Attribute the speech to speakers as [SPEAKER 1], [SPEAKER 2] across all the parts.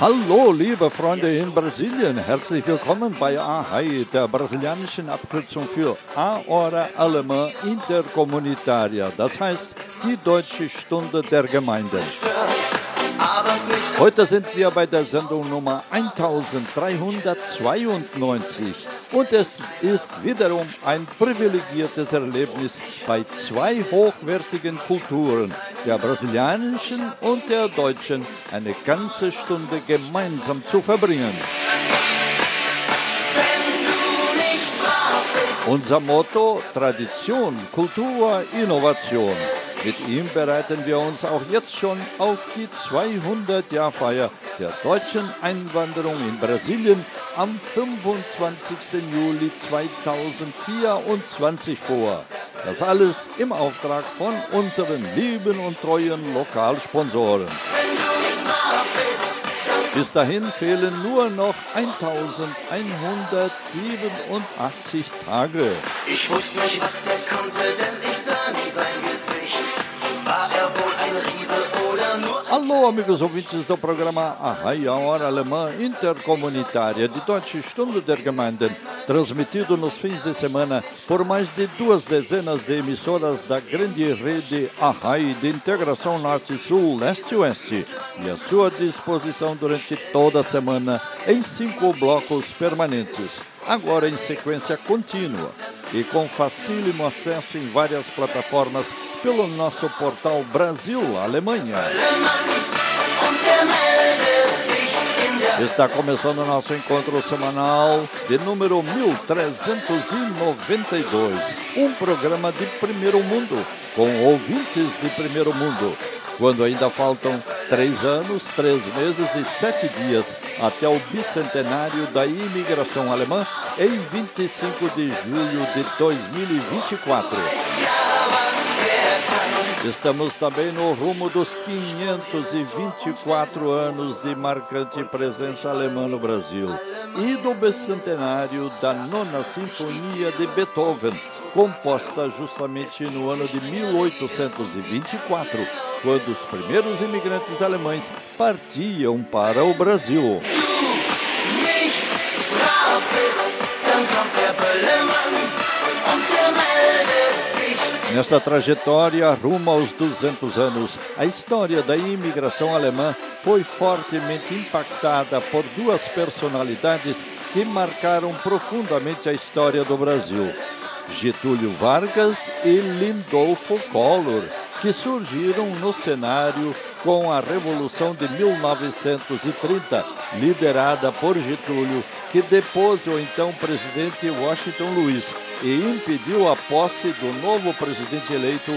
[SPEAKER 1] Hallo, liebe Freunde in Brasilien. Herzlich willkommen bei AHAI, der brasilianischen Abkürzung für A Hora Alemã Intercomunitaria. Das heißt, die deutsche Stunde der Gemeinden. Heute sind wir bei der Sendung Nummer 1392. Und es ist wiederum ein privilegiertes Erlebnis, bei zwei hochwertigen Kulturen, der brasilianischen und der deutschen, eine ganze Stunde gemeinsam zu verbringen. Unser Motto Tradition, Kultur, Innovation. Mit ihm bereiten wir uns auch jetzt schon auf die 200-Jahr-Feier der deutschen Einwanderung in Brasilien am 25. Juli 2024 vor. Das alles im Auftrag von unseren lieben und treuen Lokalsponsoren. Bis dahin fehlen nur noch 1187 Tage.
[SPEAKER 2] Ich wusste nicht, was der konnte, denn ich sah nie sein Gesicht.
[SPEAKER 1] Alô, amigos ouvintes do programa Arraia Hora Alemã Intercomunitária de Deutsche Stunde der Gemeinden, transmitido nos fins de semana por mais de duas dezenas de emissoras da grande rede Arrai de integração Norte-Sul, Leste-Oeste, e à sua disposição durante toda a semana em cinco blocos permanentes, agora em sequência contínua e com facílimo acesso em várias plataformas pelo nosso portal
[SPEAKER 2] in der
[SPEAKER 1] Está começando o nosso encontro semanal de número 1392. Um programa de primeiro mundo, com ouvintes de primeiro mundo. Quando ainda faltam três anos, três meses e sete dias até o bicentenário da imigração alemã em 25 de julho de 2024. Estamos também no rumo dos 524 anos de marcante presença alemã no Brasil e do bicentenário da Nona Sinfonia de Beethoven, composta justamente no ano de 1824, quando os primeiros imigrantes alemães partiam para o Brasil.
[SPEAKER 2] nicht brav
[SPEAKER 1] Nesta trajetória rumo aos 200 anos, a história da imigração alemã foi fortemente impactada por duas personalidades que marcaram profundamente a história do Brasil: Getúlio Vargas e Lindolfo Collor, que surgiram no cenário com a Revolução de 1930, liderada por Getúlio, que depôs o então presidente Washington Luiz e impediu a posse do novo presidente eleito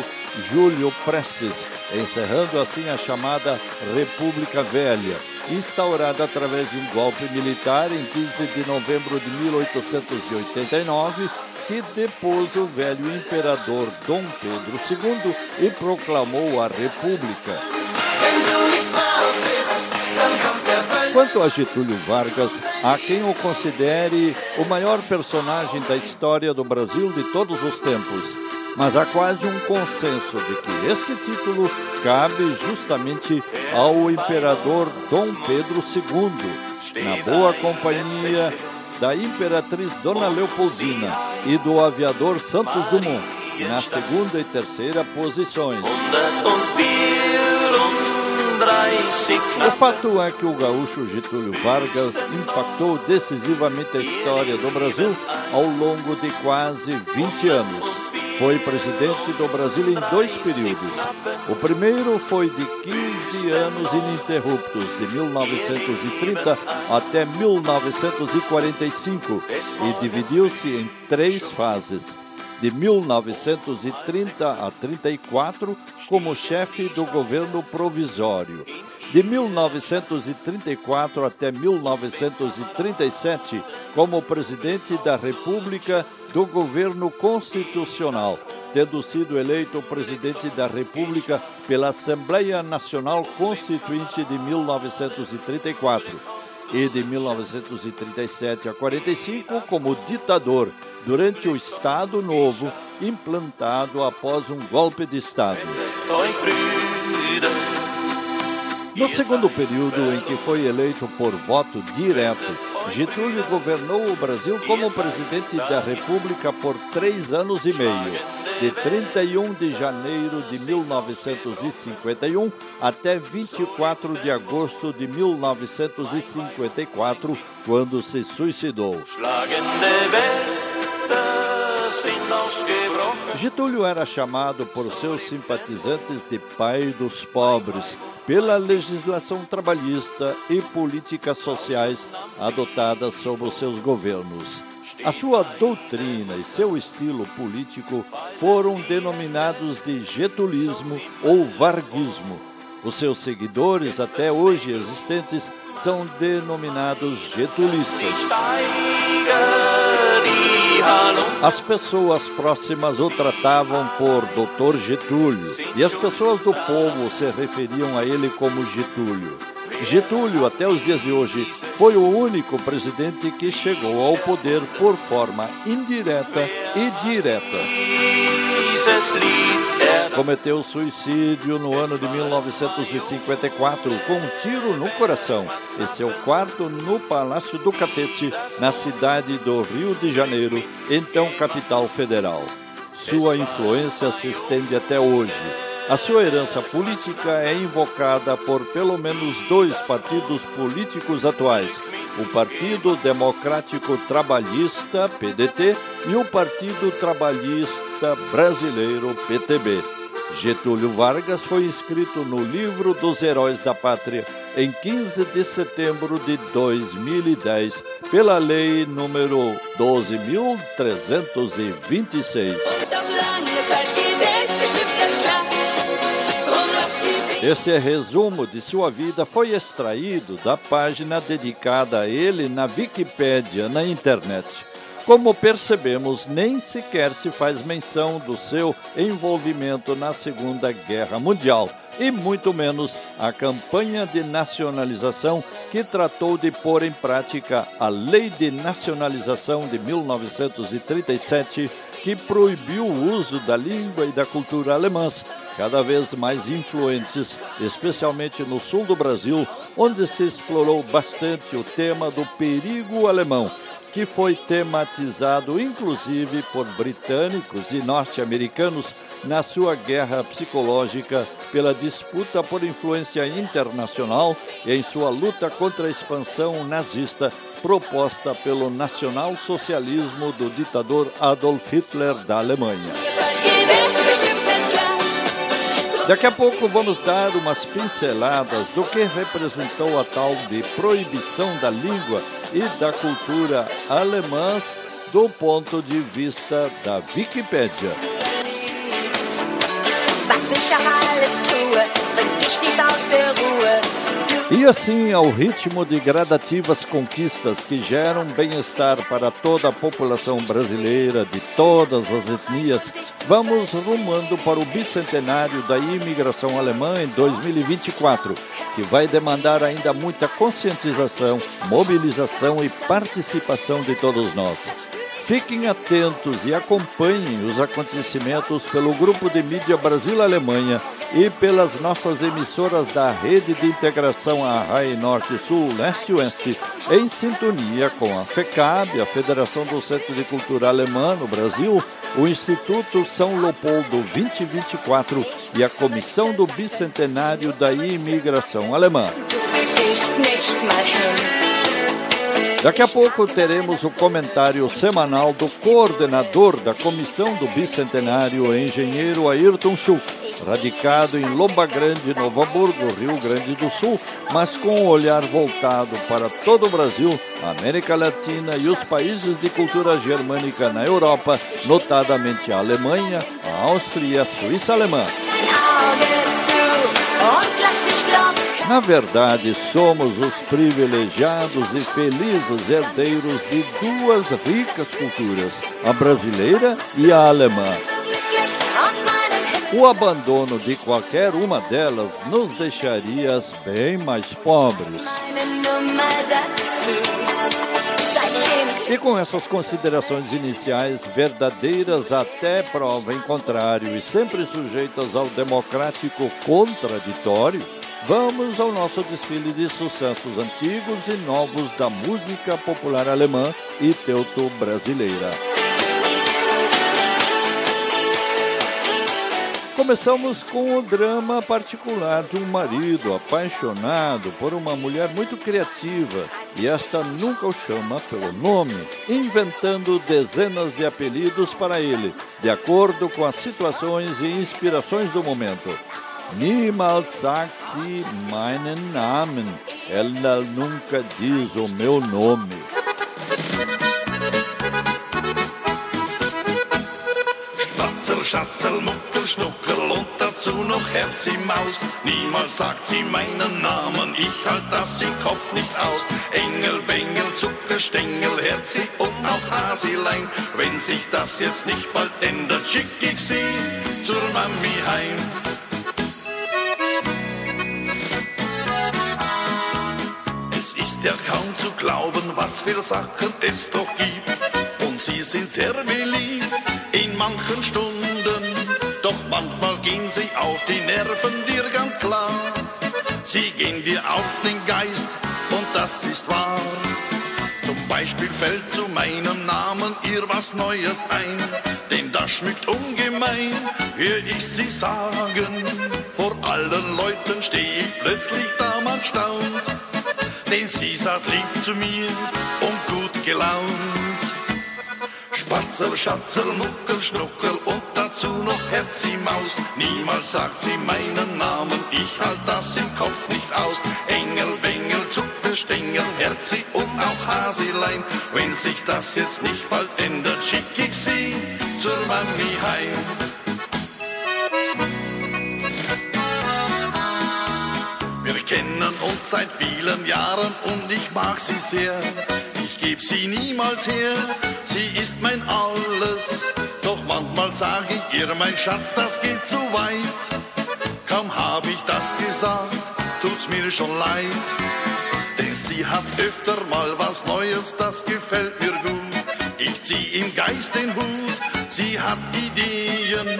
[SPEAKER 1] Júlio Prestes, encerrando assim a chamada República Velha, instaurada através de um golpe militar em 15 de novembro de 1889, que depôs o velho imperador Dom Pedro II e proclamou a República. Quanto a Getúlio Vargas, há quem o considere o maior personagem da história do Brasil de todos os tempos. Mas há quase um consenso de que este título cabe justamente ao imperador Dom Pedro II, na boa companhia da imperatriz Dona Leopoldina e do aviador Santos Dumont, na segunda e terceira posições.
[SPEAKER 2] 134
[SPEAKER 1] O fato é que o gaúcho Getúlio Vargas impactou decisivamente a história do Brasil ao longo de quase 20 anos. Foi presidente do Brasil em dois períodos. O primeiro foi de 15 anos ininterruptos, de 1930 até 1945, e dividiu-se em três fases. De 1930 a 34 como chefe do governo provisório. De 1934 até 1937 como presidente da República do governo constitucional, tendo sido eleito presidente da República pela Assembleia Nacional Constituinte de 1934 e de 1937 a 45 como ditador durante o Estado Novo implantado após um golpe de Estado. No segundo período, em que foi eleito por voto direto, Getúlio governou o Brasil como presidente da República por três anos e meio, de 31 de janeiro de 1951 até 24 de agosto de 1954, quando se suicidou. Getúlio era chamado por seus simpatizantes de pai dos pobres pela legislação trabalhista e políticas sociais adotadas sob os seus governos. A sua doutrina e seu estilo político foram denominados de getulismo ou varguismo. Os seus seguidores, até hoje existentes, são denominados getulistas. As pessoas próximas o tratavam por Doutor Getúlio e as pessoas do povo se referiam a ele como Getúlio. Getúlio, até os dias de hoje, foi o único presidente que chegou ao poder por forma indireta e direta. Cometeu suicídio no ano de 1954 com um tiro no coração e seu quarto no Palácio do Catete, na cidade do Rio de Janeiro, então capital federal. Sua influência se estende até hoje. A sua herança política é invocada por pelo menos dois partidos políticos atuais: o Partido Democrático Trabalhista, PDT, e o Partido Trabalhista Brasileiro, PTB. Getúlio Vargas foi inscrito no livro dos Heróis da Pátria em 15 de setembro de 2010 pela lei número 12.326. Esse resumo de sua vida foi extraído da página dedicada a ele na Wikipédia na internet. Como percebemos, nem sequer se faz menção do seu envolvimento na Segunda Guerra Mundial e muito menos a campanha de nacionalização que tratou de pôr em prática a Lei de Nacionalização de 1937, que proibiu o uso da língua e da cultura alemãs, cada vez mais influentes, especialmente no sul do Brasil, onde se explorou bastante o tema do perigo alemão, que foi tematizado inclusive por britânicos e norte-americanos na sua guerra psicológica pela disputa por influência internacional e em sua luta contra a expansão nazista proposta pelo nacional-socialismo do ditador Adolf Hitler da Alemanha. Daqui a pouco vamos dar umas pinceladas do que representou a tal de proibição da língua e da cultura alemãs do ponto de vista da Wikipédia. E assim, ao ritmo de gradativas conquistas que geram bem-estar para toda a população brasileira de todas as etnias, vamos rumando para o bicentenário da imigração alemã em 2024, que vai demandar ainda muita conscientização, mobilização e participação de todos nós. Fiquem atentos e acompanhem os acontecimentos pelo grupo de mídia Brasil-Alemanha e pelas nossas emissoras da Rede de Integração Arrai Norte-Sul, Leste-Oeste, em sintonia com a FECAB, a Federação do Centro de Cultura Alemã no Brasil, o Instituto São Leopoldo 2024 e a Comissão do Bicentenário da Imigração Alemã. Daqui a pouco teremos o comentário semanal do coordenador da Comissão do Bicentenário, engenheiro Ayrton Schuch radicado em Lomba Grande, Novo Hamburgo, Rio Grande do Sul, mas com um olhar voltado para todo o Brasil, América Latina e os países de cultura germânica na Europa, notadamente a Alemanha, a Áustria e a Suíça alemã. Na verdade, somos os privilegiados e felizes herdeiros de duas ricas culturas, a brasileira e a alemã. O abandono de qualquer uma delas nos deixaria bem mais pobres. E com essas considerações iniciais, verdadeiras até prova em contrário e sempre sujeitas ao democrático contraditório, vamos ao nosso desfile de sucessos antigos e novos da música popular alemã e teuto-brasileira. Começamos com o drama particular de um marido apaixonado por uma mulher muito criativa e esta nunca o chama pelo nome, inventando dezenas de apelidos para ele, de acordo com as situações e inspirações do momento. Niemals sagt sie meinen Namen. Ela nunca diz o meu nome.
[SPEAKER 3] Schatzel, Schatzel, Muckel, Schnuckel und dazu noch Herzi Maus. Niemals sagt sie meinen Namen, ich halt das im Kopf nicht aus. Engel, Bengel, Zuckerstängel, Herzi und auch Hasilein. Wenn sich das jetzt nicht bald ändert, schick ich sie zur Mami heim. Ist ja kaum zu glauben, was für Sachen es doch gibt. Und sie sind sehr beliebt in manchen Stunden. Doch manchmal gehen sie auf die Nerven dir ganz klar. Sie gehen dir auf den Geist und das ist wahr. Zum Beispiel fällt zu meinem Namen ihr was Neues ein, denn das schmückt ungemein, hör ich sie sagen. Vor allen Leuten steh ich plötzlich da, man staunt, denn sie sagt lieb zu mir und gut gelaunt. Spatzel, Schatzel, Muckel, Schnuckel und dazu noch Herzi Maus. Niemals sagt sie meinen Namen, ich halt das im Kopf nicht aus. Engel, Bengel, Zuckerstängel, Herzi und auch Hasilein. Wenn sich das jetzt nicht bald ändert, schick ich sie zur Mami heim. Kennen uns seit vielen Jahren und ich mag sie sehr. Ich geb sie niemals her, sie ist mein Alles. Doch manchmal sag ich ihr, mein Schatz, das geht zu weit. Kaum hab ich das gesagt, tut's mir schon leid. Denn sie hat öfter mal was Neues, das gefällt mir gut. Ich zieh im Geist den Hut, sie hat Ideen.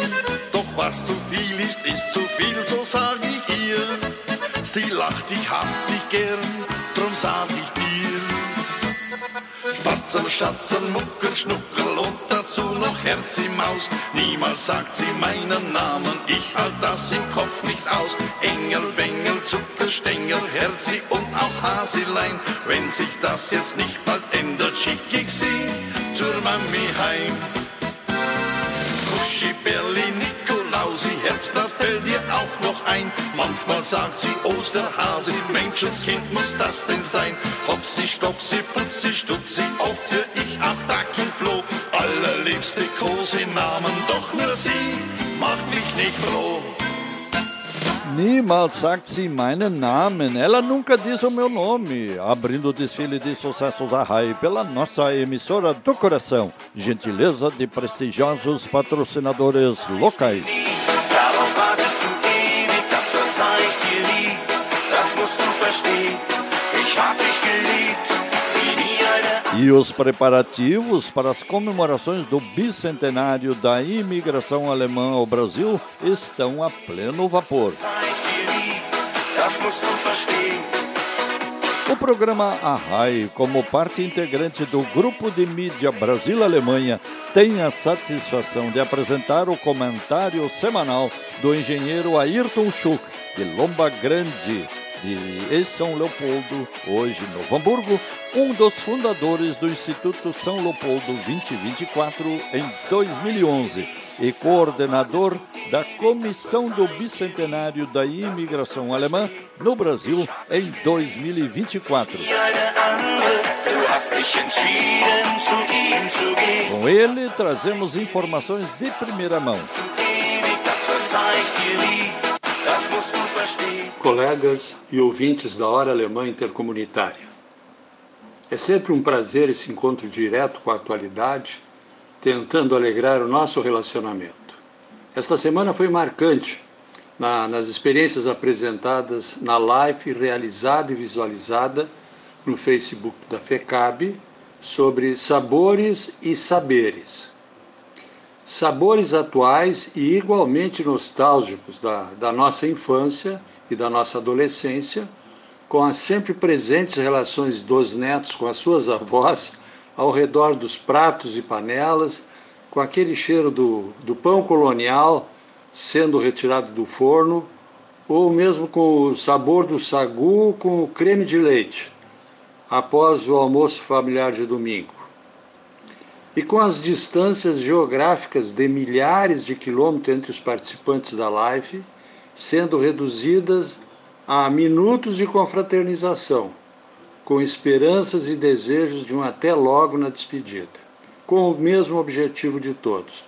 [SPEAKER 3] Doch was zu viel ist, ist zu viel, so sag ich ihr. Sie lacht, ich hab dich gern, drum sag ich dir. Spatzel, Schatzel, Muckel, Schnuckel und dazu noch Herzi Maus. Niemals sagt sie meinen Namen, ich halt das im Kopf nicht aus. Engel, Bengel, Zuckerstängel, Herzi und auch Hasilein. Wenn sich das jetzt nicht bald ändert, schick ich sie zur Mami heim. Kuschi, Berlin, Nikolausi, Herzblatt fällt dir auch noch ein. Manchmal sagt sie Osterhase, Menschenskind muss das denn sein. Hopsi, Stopsi, Putzi, Stutzi, auch für ich auch Dackelfloh. Allerliebste Kosenamen, doch nur sie macht mich nicht froh.
[SPEAKER 1] Niemals sagt sie meinen Namen. Ela nunca diz o meu nome. Abrindo o desfile de sucessos a RAI pela nossa emissora do coração. Gentileza de prestigiosos patrocinadores locais.
[SPEAKER 2] Wartest du ewig, das verzeih ich dir. Das musst du verstehen.
[SPEAKER 1] E os preparativos para as comemorações do bicentenário da imigração alemã ao Brasil estão a pleno vapor. O programa Arrai, como parte integrante do grupo de mídia Brasil-Alemanha, tem a satisfação de apresentar o comentário semanal do engenheiro Ayrton Schuck, de Lomba Grande, de São Leopoldo, hoje Novo Hamburgo, um dos fundadores do Instituto São Leopoldo 2024 em 2011. e coordenador da Comissão do Bicentenário da Imigração Alemã no Brasil em 2024. Com ele, trazemos informações de primeira mão.
[SPEAKER 4] Colegas e ouvintes da Hora Alemã Intercomunitária. É sempre um prazer esse encontro direto com a atualidade, tentando alegrar o nosso relacionamento. Esta semana foi marcante na, nas experiências apresentadas na live realizada e visualizada no Facebook da FECAB sobre sabores e saberes. Sabores atuais e igualmente nostálgicos da, da nossa infância e da nossa adolescência, com as sempre presentes relações dos netos com as suas avós ao redor dos pratos e panelas, com aquele cheiro do, do pão colonial sendo retirado do forno, ou mesmo com o sabor do sagu com o creme de leite, após o almoço familiar de domingo. E com as distâncias geográficas de milhares de quilômetros entre os participantes da live, sendo reduzidas a minutos de confraternização, com esperanças e desejos de um até logo na despedida, com o mesmo objetivo de todos,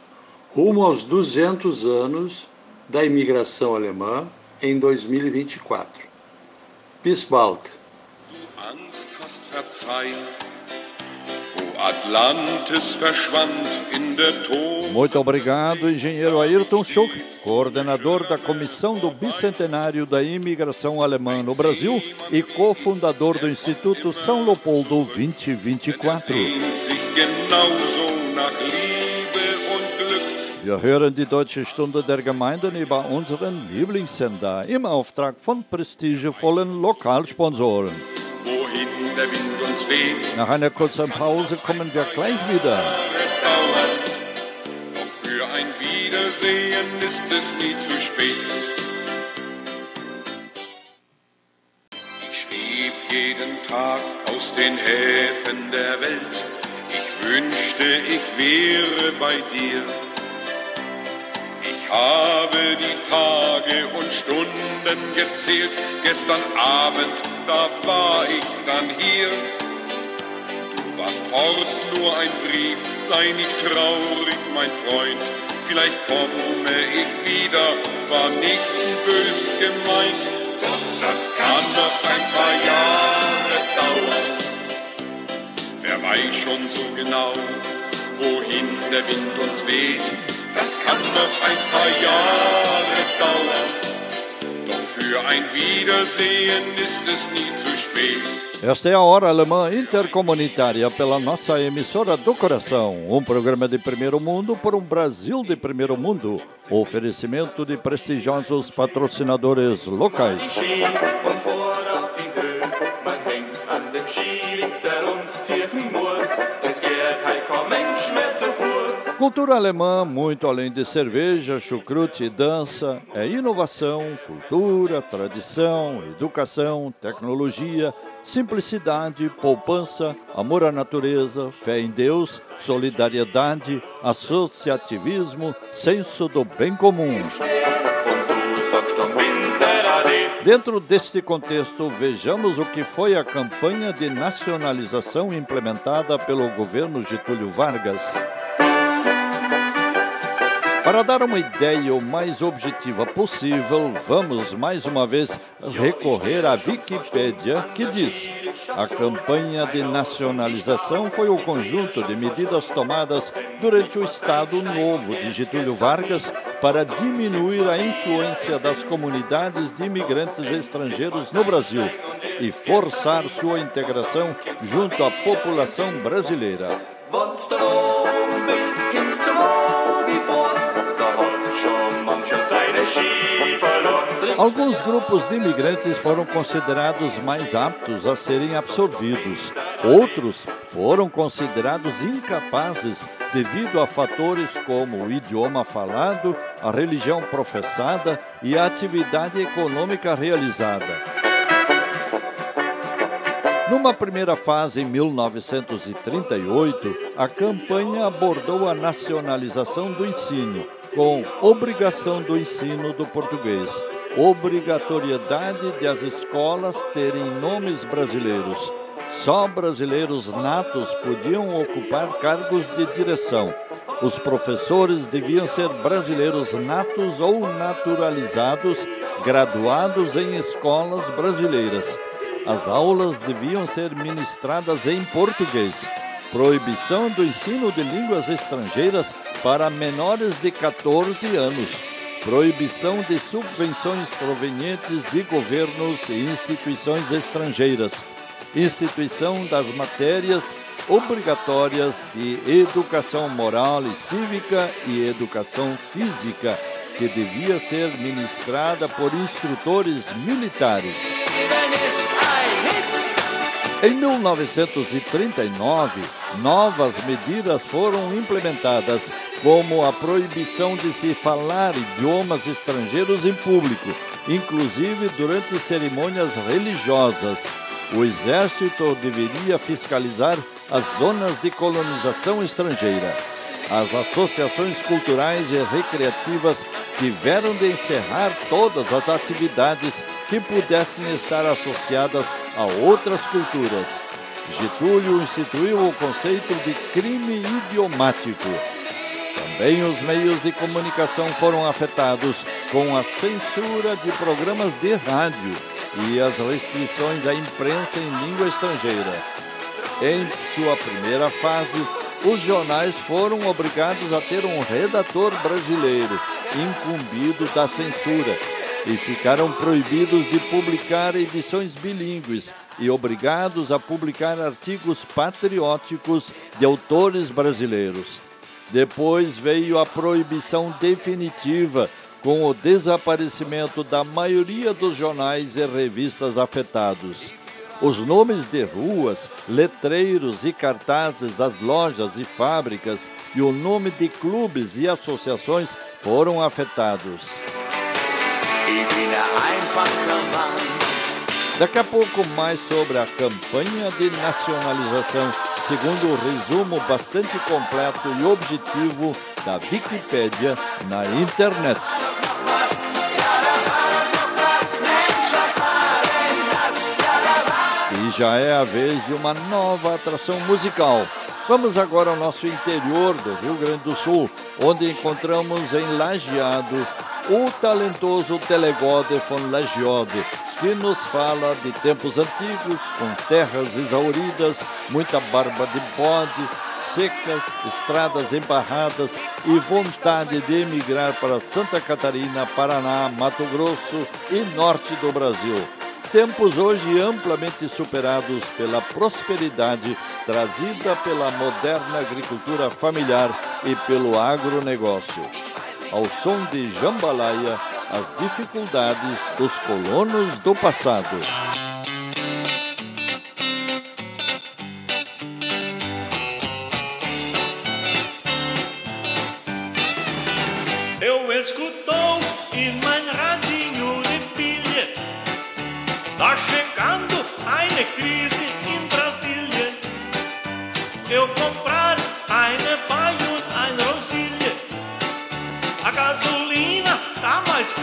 [SPEAKER 4] rumo aos 200 anos da imigração alemã em 2024. Bis bald.
[SPEAKER 5] Angst hast
[SPEAKER 1] Muito obrigado, engenheiro Ayrton Schuch, coordenador da Comissão do Bicentenário da Imigração Alemã no Brasil e cofundador do Instituto São Leopoldo 2024.
[SPEAKER 5] Sehnt sich genauso nach Liebe und Glück.
[SPEAKER 1] Wir hören die Deutsche Stunde der Gemeinden über unseren Lieblingssender im Auftrag von prestigevollen Lokalsponsoren.
[SPEAKER 5] Wohin der Wind
[SPEAKER 1] Nach einer kurzen Pause kommen wir gleich wieder.
[SPEAKER 5] dauern. Doch für ein Wiedersehen ist es nie zu spät. Ich schrieb jeden Tag aus den Häfen der Welt. Ich wünschte, ich wäre bei dir. Ich habe die Tage und Stunden gezählt. Gestern Abend, da war ich dann hier. Warst fort, nur ein Brief, sei nicht traurig, mein Freund. Vielleicht komme ich wieder, war nicht bös gemeint. Doch das kann noch ein paar Jahre dauern. Wer weiß schon so genau, wohin der Wind uns weht. Das kann noch ein paar Jahre dauern. Doch für ein Wiedersehen ist es nie zu spät.
[SPEAKER 1] Esta é a Hora Alemã Intercomunitária pela nossa emissora do coração. Um programa de primeiro mundo por um Brasil de primeiro mundo. Oferecimento de prestigiosos patrocinadores locais. Cultura alemã, muito além de cerveja, chucrute e dança, é inovação, cultura, tradição, educação, tecnologia, simplicidade, poupança, amor à natureza, fé em Deus, solidariedade, associativismo, senso do bem comum. Dentro deste contexto, vejamos o que foi a campanha de nacionalização implementada pelo governo Getúlio Vargas. Para dar uma ideia o mais objetiva possível, vamos mais uma vez recorrer à Wikipédia, que diz: a campanha de nacionalização foi o conjunto de medidas tomadas durante o Estado Novo de Getúlio Vargas para diminuir a influência das comunidades de imigrantes estrangeiros no Brasil e forçar sua integração junto à população brasileira.
[SPEAKER 2] Wenn's da oben
[SPEAKER 1] Alguns grupos de imigrantes foram considerados mais aptos a serem absorvidos. Outros foram considerados incapazes devido a fatores como o idioma falado, a religião professada e a atividade econômica realizada. Numa primeira fase, em 1938, a campanha abordou a nacionalização do ensino, com obrigação do ensino do português, obrigatoriedade de as escolas terem nomes brasileiros. Só brasileiros natos podiam ocupar cargos de direção. Os professores deviam ser brasileiros natos ou naturalizados, graduados em escolas brasileiras. As aulas deviam ser ministradas em português. Proibição do ensino de línguas estrangeiras para menores de 14 anos. Proibição de subvenções provenientes de governos e instituições estrangeiras. Instituição das matérias obrigatórias de educação moral e cívica e educação física, que devia ser ministrada por instrutores militares. Em 1939, novas medidas foram implementadas, como a proibição de se falar idiomas estrangeiros em público, inclusive durante cerimônias religiosas. O Exército deveria fiscalizar as zonas de colonização estrangeira. As associações culturais e recreativas tiveram de encerrar todas as atividades que pudessem estar associadas a outras culturas. Getúlio instituiu o conceito de crime idiomático. Também os meios de comunicação foram afetados com a censura de programas de rádio e as restrições à imprensa em língua estrangeira. Em sua primeira fase, os jornais foram obrigados a ter um redator brasileiro, incumbido da censura, e ficaram proibidos de publicar edições bilíngues e obrigados a publicar artigos patrióticos de autores brasileiros. Depois veio a proibição definitiva, com o desaparecimento da maioria dos jornais e revistas afetados. Os nomes de ruas, letreiros e cartazes das lojas e fábricas e o nome de clubes e associações foram afetados. Daqui a pouco mais sobre a campanha de nacionalização, segundo o resumo bastante completo e objetivo da Wikipédia na internet. E já é a vez de uma nova atração musical. Vamos agora ao nosso interior do Rio Grande do Sul, onde encontramos em Lajeado o talentoso Telegode von Lagiode, que nos fala de tempos antigos, com terras exauridas, muita barba de bode, secas, estradas embarradas e vontade de emigrar para Santa Catarina, Paraná, Mato Grosso e norte do Brasil. Tempos hoje amplamente superados pela prosperidade trazida pela moderna agricultura familiar e pelo agronegócio ao som de jambalaya, as dificuldades dos colonos do passado.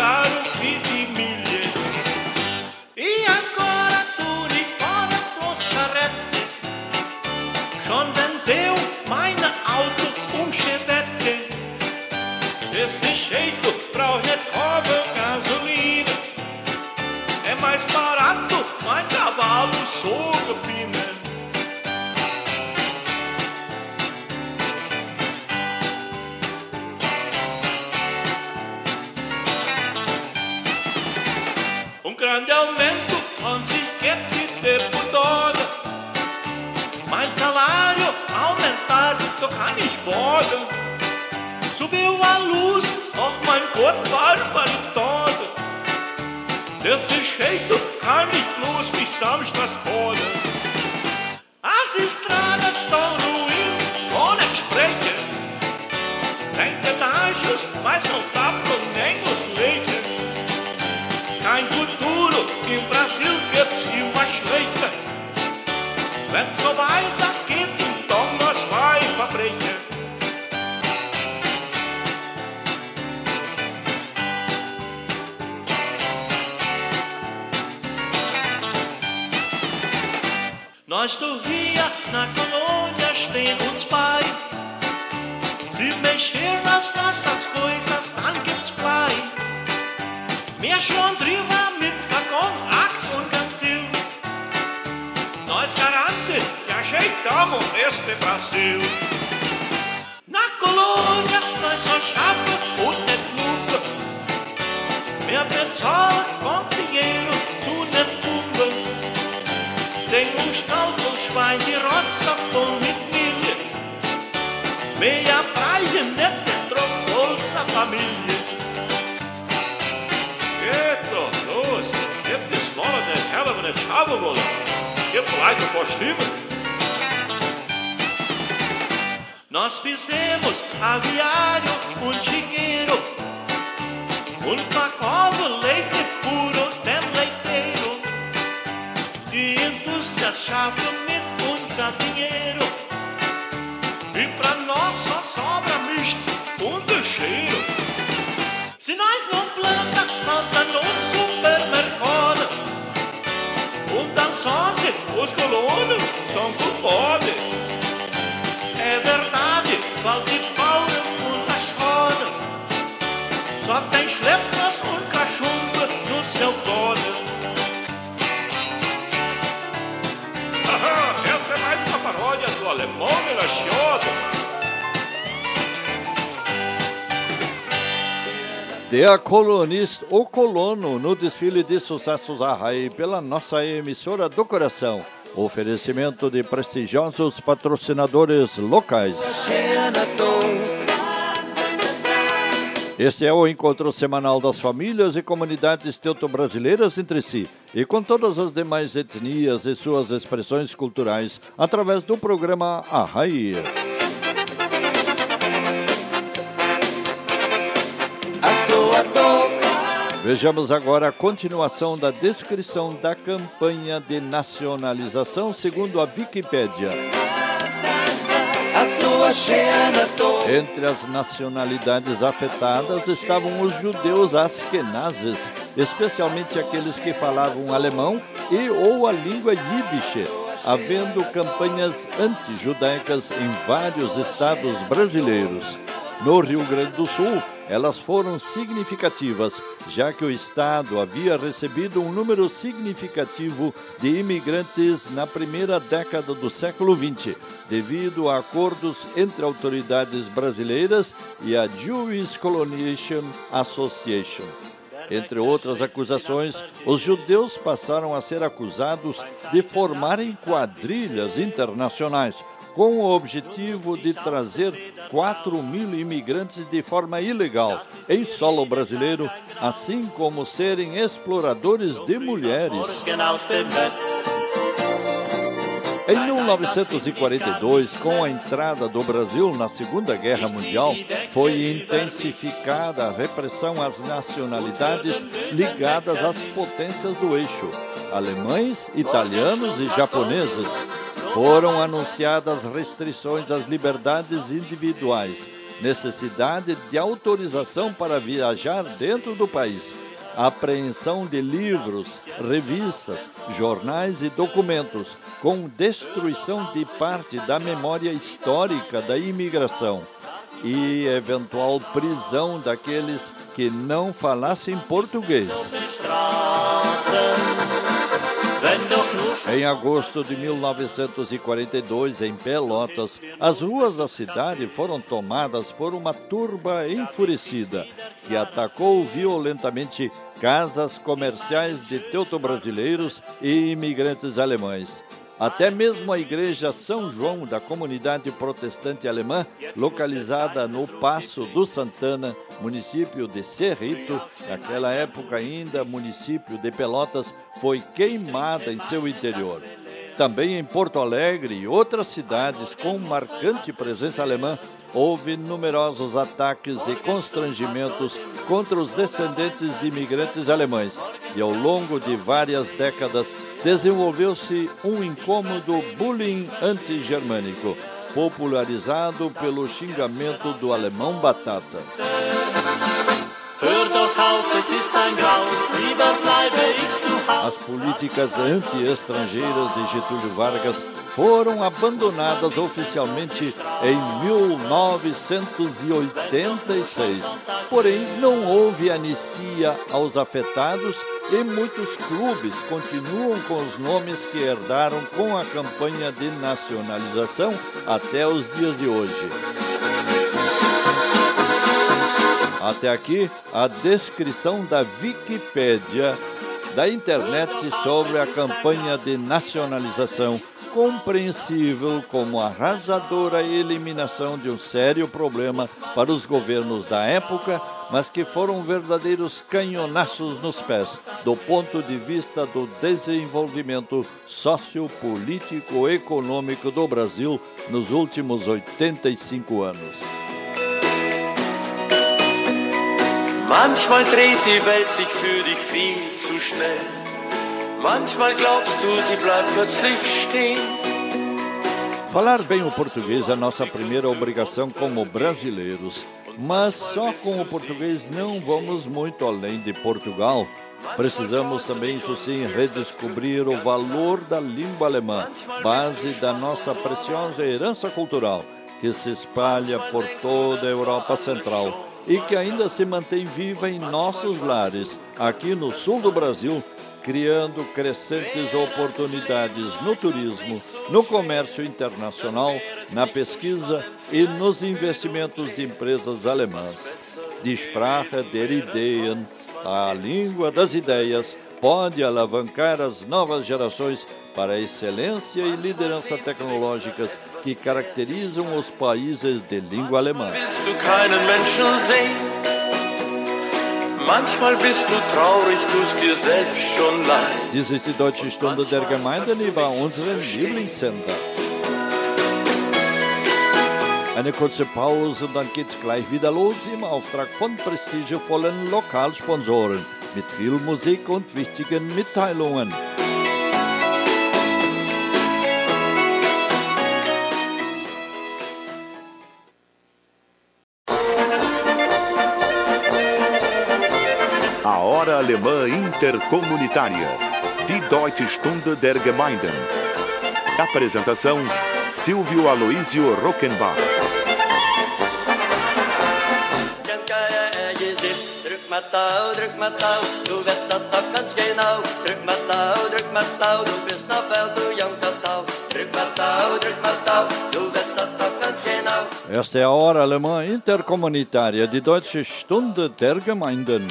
[SPEAKER 6] sky. Mein Gott war toda. Desse jeito kann ich bloß mich samstags fordern. Nós do Rio, na colônia, stehen uns bei. Sie mexer nas nossas coisas, dann gibt's Blei. Mehr schon drüber mit Waggon, Axt und Ganzil. Nós garante que ajeitamos este Brasil.
[SPEAKER 7] Paar Stimmen.
[SPEAKER 6] Nós fizemos aviário, um
[SPEAKER 1] Der Colonist, o colono, no desfile de sucessos Arrai pela nossa emissora do coração. Oferecimento de prestigiosos patrocinadores locais. Este é o encontro semanal das famílias e comunidades teuto-brasileiras entre si e com todas as demais etnias e suas expressões culturais através do programa Arrai. Vejamos agora a continuação da descrição da campanha de nacionalização segundo a Wikipédia. Entre as nacionalidades afetadas estavam os judeus askenazes, especialmente aqueles que falavam alemão e ou a língua yiddish, havendo campanhas anti-judaicas em vários estados brasileiros. No Rio Grande do Sul, elas foram significativas, já que o Estado havia recebido um número significativo de imigrantes na primeira década do século XX, devido a acordos entre autoridades brasileiras e a Jewish Colonization Association. Entre outras acusações, os judeus passaram a ser acusados de formarem quadrilhas internacionais com o objetivo de trazer 4 mil imigrantes de forma ilegal em solo brasileiro, assim como serem exploradores de mulheres. Em 1942, com a entrada do Brasil na Segunda Guerra Mundial, foi intensificada a repressão às nacionalidades ligadas às potências do eixo, alemães, italianos e japoneses. Foram anunciadas restrições às liberdades individuais, necessidade de autorização para viajar dentro do país, apreensão de livros, revistas, jornais e documentos, com destruição de parte da memória histórica da imigração e eventual prisão daqueles que não falassem português. Em agosto de 1942, em Pelotas, as ruas da cidade foram tomadas por uma turba enfurecida que atacou violentamente casas comerciais de teuto-brasileiros e imigrantes alemães. Até mesmo a igreja São João da comunidade protestante alemã, localizada no Passo do Santana, município de Cerrito, naquela época ainda município de Pelotas, foi queimada em seu interior. Também em Porto Alegre e outras cidades com marcante presença alemã, houve numerosos ataques e constrangimentos contra os descendentes de imigrantes alemães, e ao longo de várias décadas desenvolveu-se um incômodo bullying anti-germânico, popularizado pelo xingamento do alemão batata.
[SPEAKER 2] Hör doch auf, es ist ein Graus, lieber bleibe
[SPEAKER 1] As políticas anti-estrangeiras de Getúlio Vargas foram abandonadas oficialmente em 1986. Porém, não houve anistia aos afetados e muitos clubes continuam com os nomes que herdaram com a campanha de nacionalização até os dias de hoje. Até aqui a descrição da Wikipédia da internet sobre a campanha de nacionalização, compreensível como arrasadora eliminação de um sério problema para os governos da época, mas que foram verdadeiros canhonaços nos pés do ponto de vista do desenvolvimento sociopolítico econômico do Brasil nos últimos 85 anos.
[SPEAKER 2] Manchmal dreht die Welt sich für dich viel zu schnell. Manchmal glaubst du, sie bleibt plötzlich stehen.
[SPEAKER 1] Falar bem o português é nossa primeira obrigação como brasileiros, mas só com o português não vamos muito além de Portugal. Precisamos também, isso sim, redescobrir o valor da língua alemã, base da nossa preciosa herança cultural, que se espalha por toda a Europa Central e que ainda se mantém viva em nossos lares, aqui no sul do Brasil, criando crescentes oportunidades no turismo, no comércio internacional, na pesquisa e nos investimentos de empresas alemãs. Die Sprache der Ideen, a língua das ideias, pode alavancar as novas gerações para a excelência e liderança tecnológicas que caracterizam os países de língua alemã.
[SPEAKER 2] Manchmal bist du traurig, tust dir selbst schon leid.
[SPEAKER 1] Dies ist die Deutsche Stunde der Gemeinden über unseren Lieblingssender. Eine kurze Pause und dann geht's gleich wieder los im Auftrag von prestigevollen Lokalsponsoren mit viel Musik und wichtigen Mitteilungen.
[SPEAKER 8] Hora Alemã Intercomunitária. Die Deutsche Stunde der Gemeinden. Apresentação: Silvio Aloísio Rockenbach.
[SPEAKER 1] Esta é a Hora Alemã Intercomunitária, die Deutsche Stunde der Gemeinden.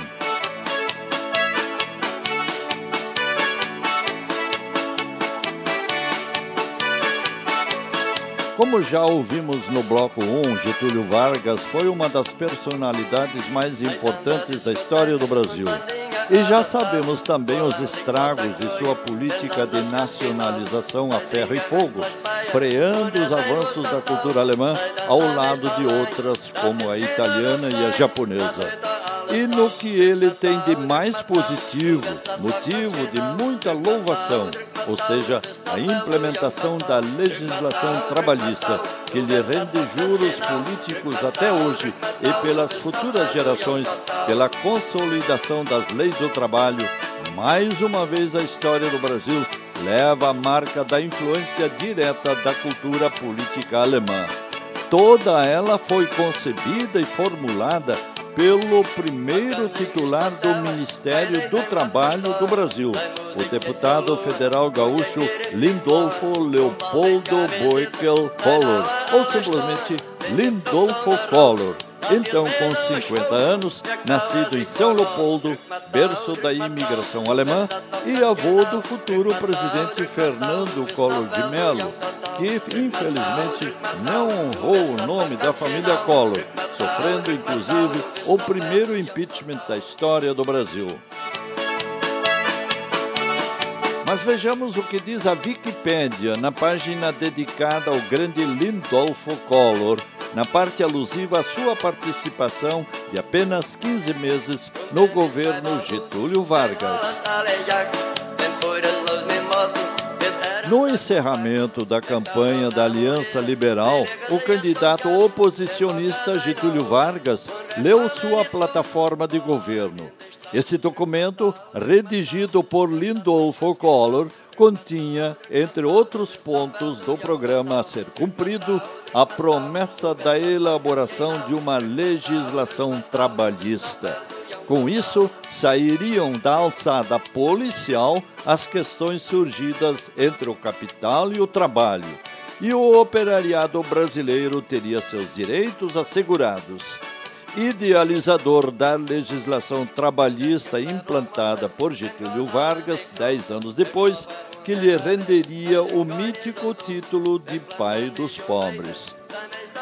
[SPEAKER 1] Como já ouvimos no bloco 1, Getúlio Vargas foi uma das personalidades mais importantes da história do Brasil. E já sabemos também os estragos de sua política de nacionalização a ferro e fogo, freando os avanços da cultura alemã ao lado de outras como a italiana e a japonesa e no que ele tem de mais positivo, motivo de muita louvação, ou seja, a implementação da legislação trabalhista, que lhe rende juros políticos até hoje e pelas futuras gerações, pela consolidação das leis do trabalho. Mais uma vez a história do Brasil leva a marca da influência direta da cultura política alemã. Toda ela foi concebida e formulada pelo primeiro titular do Ministério do Trabalho do Brasil, o deputado federal gaúcho Lindolfo Leopoldo Boekel Collor, ou simplesmente Lindolfo Collor. Então, com 50 anos, nascido em São Leopoldo, berço da imigração alemã, e avô do futuro presidente Fernando Collor de Mello, que infelizmente não honrou o nome da família Collor, sofrendo inclusive o primeiro impeachment da história do Brasil. Mas vejamos o que diz a Wikipédia na página dedicada ao grande Lindolfo Collor, na parte alusiva à sua participação de apenas 15 meses no governo Getúlio Vargas. No encerramento da campanha da Aliança Liberal, o candidato oposicionista Getúlio Vargas leu sua plataforma de governo. Esse documento, redigido por Lindolfo Collor, continha, entre outros pontos do programa a ser cumprido, a promessa da elaboração de uma legislação trabalhista. Com isso, sairiam da alçada policial as questões surgidas entre o capital e o trabalho, e o operariado brasileiro teria seus direitos assegurados idealizador da legislação trabalhista implantada por Getúlio Vargas dez anos depois, que lhe renderia o mítico título de pai dos pobres.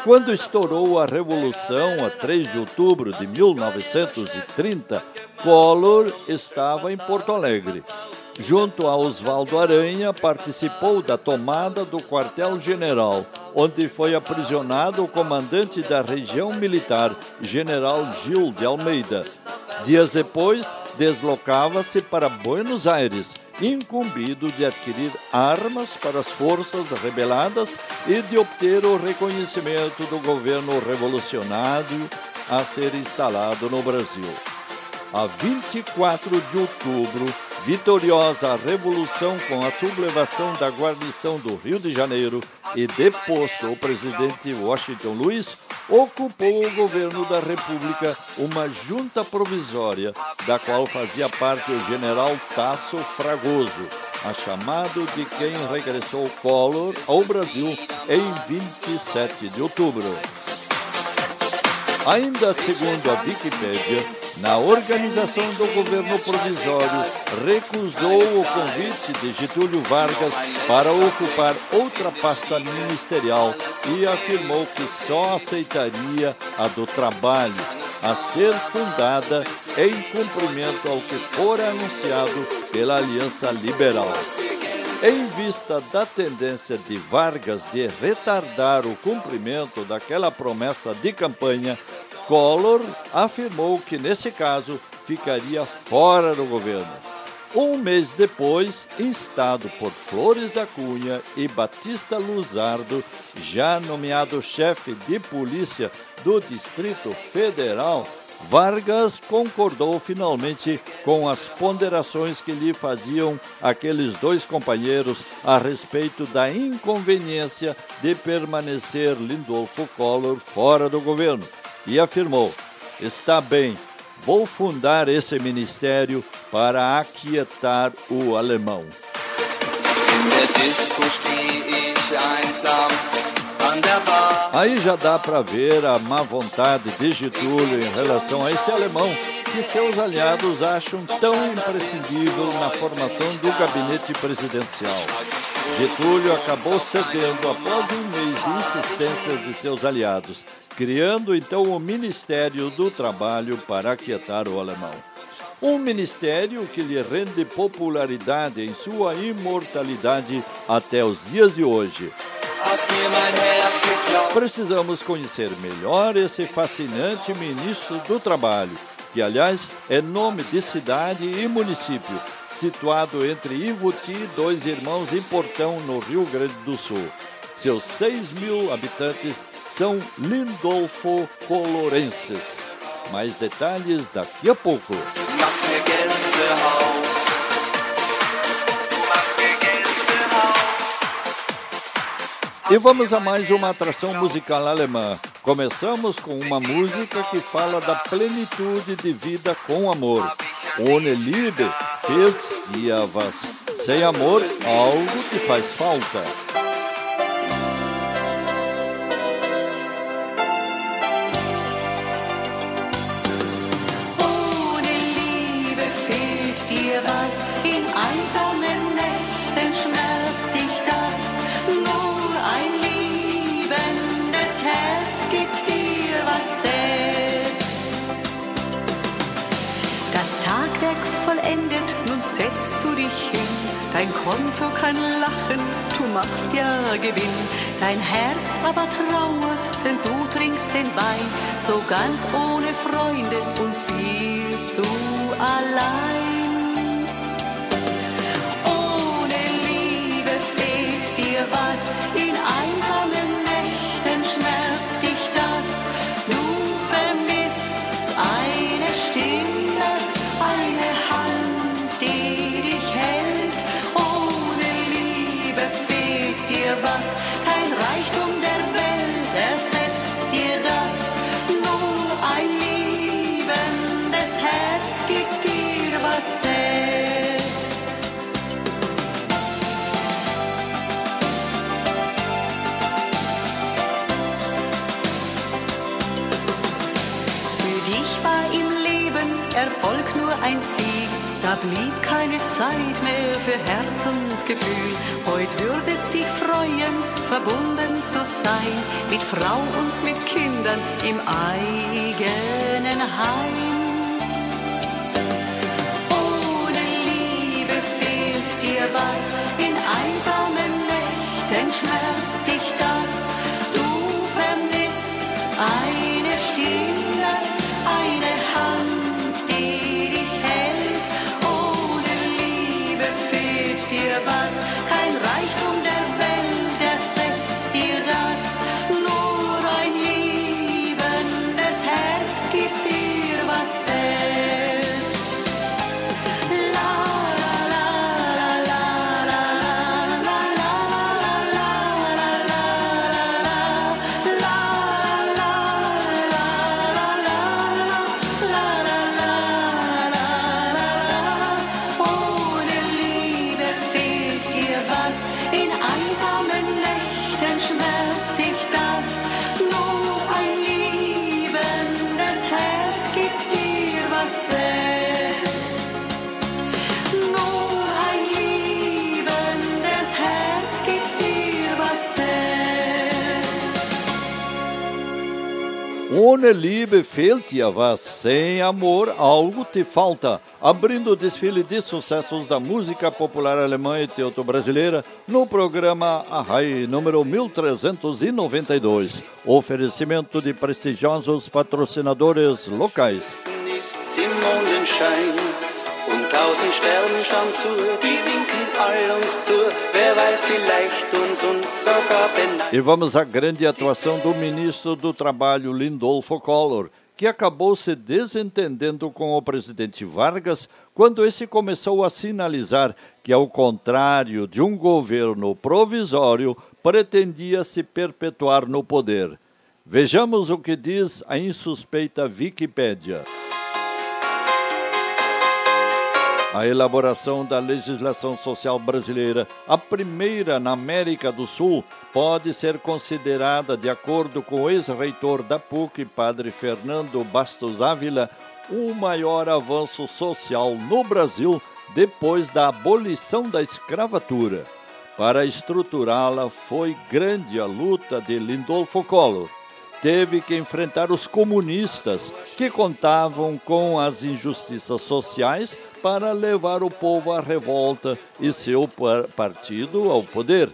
[SPEAKER 1] Quando estourou a Revolução, a 3 de outubro de 1930, Collor estava em Porto Alegre. Junto a Oswaldo Aranha, participou da tomada do quartel-general, onde foi aprisionado o comandante da região militar, general Gil de Almeida. Dias depois, deslocava-se para Buenos Aires, incumbido de adquirir armas para as forças rebeladas e de obter o reconhecimento do governo revolucionário a ser instalado no Brasil. A 24 de outubro, vitoriosa a revolução com a sublevação da guarnição do Rio de Janeiro e deposto o presidente Washington Luiz, ocupou o governo da República uma junta provisória, da qual fazia parte o general Tasso Fragoso, a chamado de quem regressou Collor ao Brasil em 27 de outubro. Ainda segundo a Wikipédia, na organização do governo provisório, recusou o convite de Getúlio Vargas para ocupar outra pasta ministerial e afirmou que só aceitaria a do trabalho, a ser fundada em cumprimento ao que fora anunciado pela Aliança Liberal. Em vista da tendência de Vargas de retardar o cumprimento daquela promessa de campanha, Collor afirmou que, nesse caso, ficaria fora do governo. Um mês depois, instado por Flores da Cunha e Batista Luzardo, já nomeado chefe de polícia do Distrito Federal, Vargas concordou finalmente com as ponderações que lhe faziam aqueles dois companheiros a respeito da inconveniência de permanecer Lindolfo Collor fora do governo e afirmou: Está bem, vou fundar esse ministério para aquietar o alemão. Aí já dá para ver a má vontade de Getúlio em relação a esse alemão que seus aliados acham tão imprescindível na formação do gabinete presidencial. Getúlio acabou cedendo após um mês de insistências de seus aliados criando então o Ministério do Trabalho para aquietar o alemão. Um ministério que lhe rende popularidade em sua imortalidade até os dias de hoje. Precisamos conhecer melhor esse fascinante ministro do Trabalho, que, aliás, é nome de cidade e município, situado entre Ivuti e Dois Irmãos em Portão, no Rio Grande do Sul. Seus 6 mil habitantes são Lindolfo Colorenses. Mais detalhes daqui a pouco. E vamos a mais uma atração musical alemã. Começamos com uma música que fala da plenitude de vida com amor. Ohne Liebe fehlt dir was. Sem amor, algo que faz falta.
[SPEAKER 9] Dein Konto kann lachen, du machst ja Gewinn. Dein Herz aber trauert, denn du trinkst den Wein. So ganz ohne Freunde und viel zu allein. Ohne Liebe fehlt dir was, in ein Ziel. Da blieb keine Zeit mehr für Herz und Gefühl. Heute würde es dich freuen, verbunden zu sein mit Frau und mit Kindern im eigenen Heim. Ohne Liebe fehlt dir was, in einsamen Nächten schmerzt dich Ohne Liebe fehlt dir was,
[SPEAKER 1] sem amor algo te falta. Abrindo o desfile de sucessos da música popular alemã e teuto-brasileira no programa Arrai número 1392. Oferecimento de prestigiosos patrocinadores locais. E vamos à grande atuação do ministro do Trabalho, Lindolfo Collor, que acabou se desentendendo com o presidente Vargas quando esse começou a sinalizar que, ao contrário de um governo provisório, pretendia se perpetuar no poder. Vejamos o que diz a insuspeita Wikipédia. A elaboração da legislação social brasileira, a primeira na América do Sul, pode ser considerada, de acordo com o ex-reitor da PUC, padre Fernando Bastos Ávila, o maior avanço social no Brasil depois da abolição da escravatura. Para estruturá-la, foi grande a luta de Lindolfo Collor teve que enfrentar os comunistas, que contavam com as injustiças sociais para levar o povo à revolta e seu par- partido ao poder.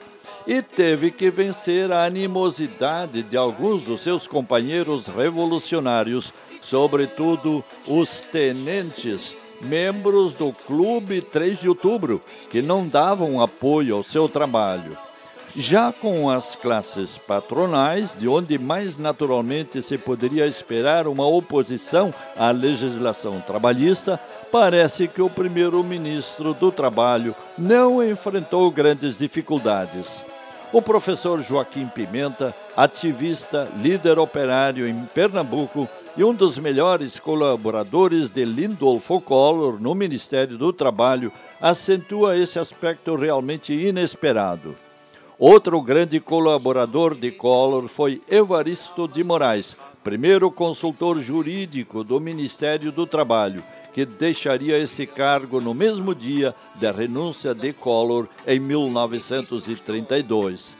[SPEAKER 1] E teve que vencer a animosidade de alguns dos seus companheiros revolucionários, sobretudo os tenentes, membros do Clube 3 de Outubro, que não davam apoio ao seu trabalho. Já com as classes patronais, de onde mais naturalmente se poderia esperar uma oposição à legislação trabalhista, parece que o primeiro-ministro do Trabalho não enfrentou grandes dificuldades. O professor Joaquim Pimenta, ativista, líder operário em Pernambuco e um dos melhores colaboradores de Lindolfo Collor no Ministério do Trabalho, acentua esse aspecto realmente inesperado. Outro grande colaborador de Collor foi Evaristo de Moraes, primeiro consultor jurídico do Ministério do Trabalho, que deixaria esse cargo no mesmo dia da renúncia de Collor em 1932.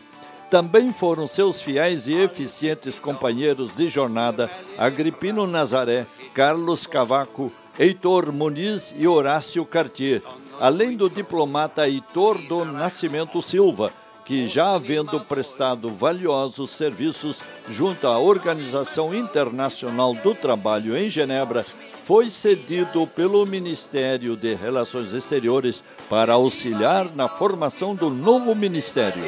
[SPEAKER 1] Também foram seus fiéis e eficientes companheiros de jornada Agripino Nazaré, Carlos Cavaco, Heitor Muniz e Horácio Cartier, além do diplomata Heitor do Nascimento Silva, que já havendo prestado valiosos serviços junto à Organização Internacional do Trabalho em Genebra, foi cedido pelo Ministério de Relações Exteriores para auxiliar na formação do novo ministério.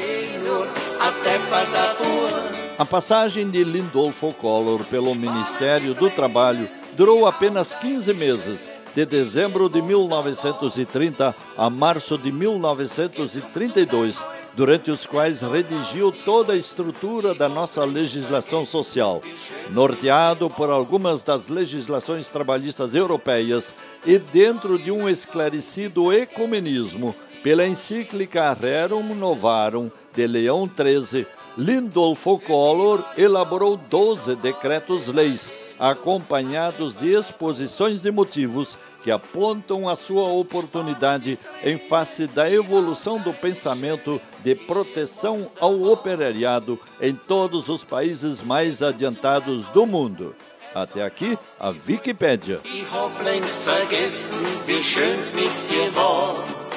[SPEAKER 1] A passagem de Lindolfo Collor pelo Ministério do Trabalho durou apenas 15 meses, de dezembro de 1930 a março de 1932, durante os quais redigiu toda a estrutura da nossa legislação social, norteado por algumas das legislações trabalhistas europeias e dentro de um esclarecido ecumenismo pela encíclica Rerum Novarum de Leão XIII, Lindolfo Collor elaborou 12 decretos-leis acompanhados de exposições de motivos que apontam a sua oportunidade em face da evolução do pensamento de proteção ao operariado em todos os países mais adiantados do mundo. Até aqui, a Wikipédia.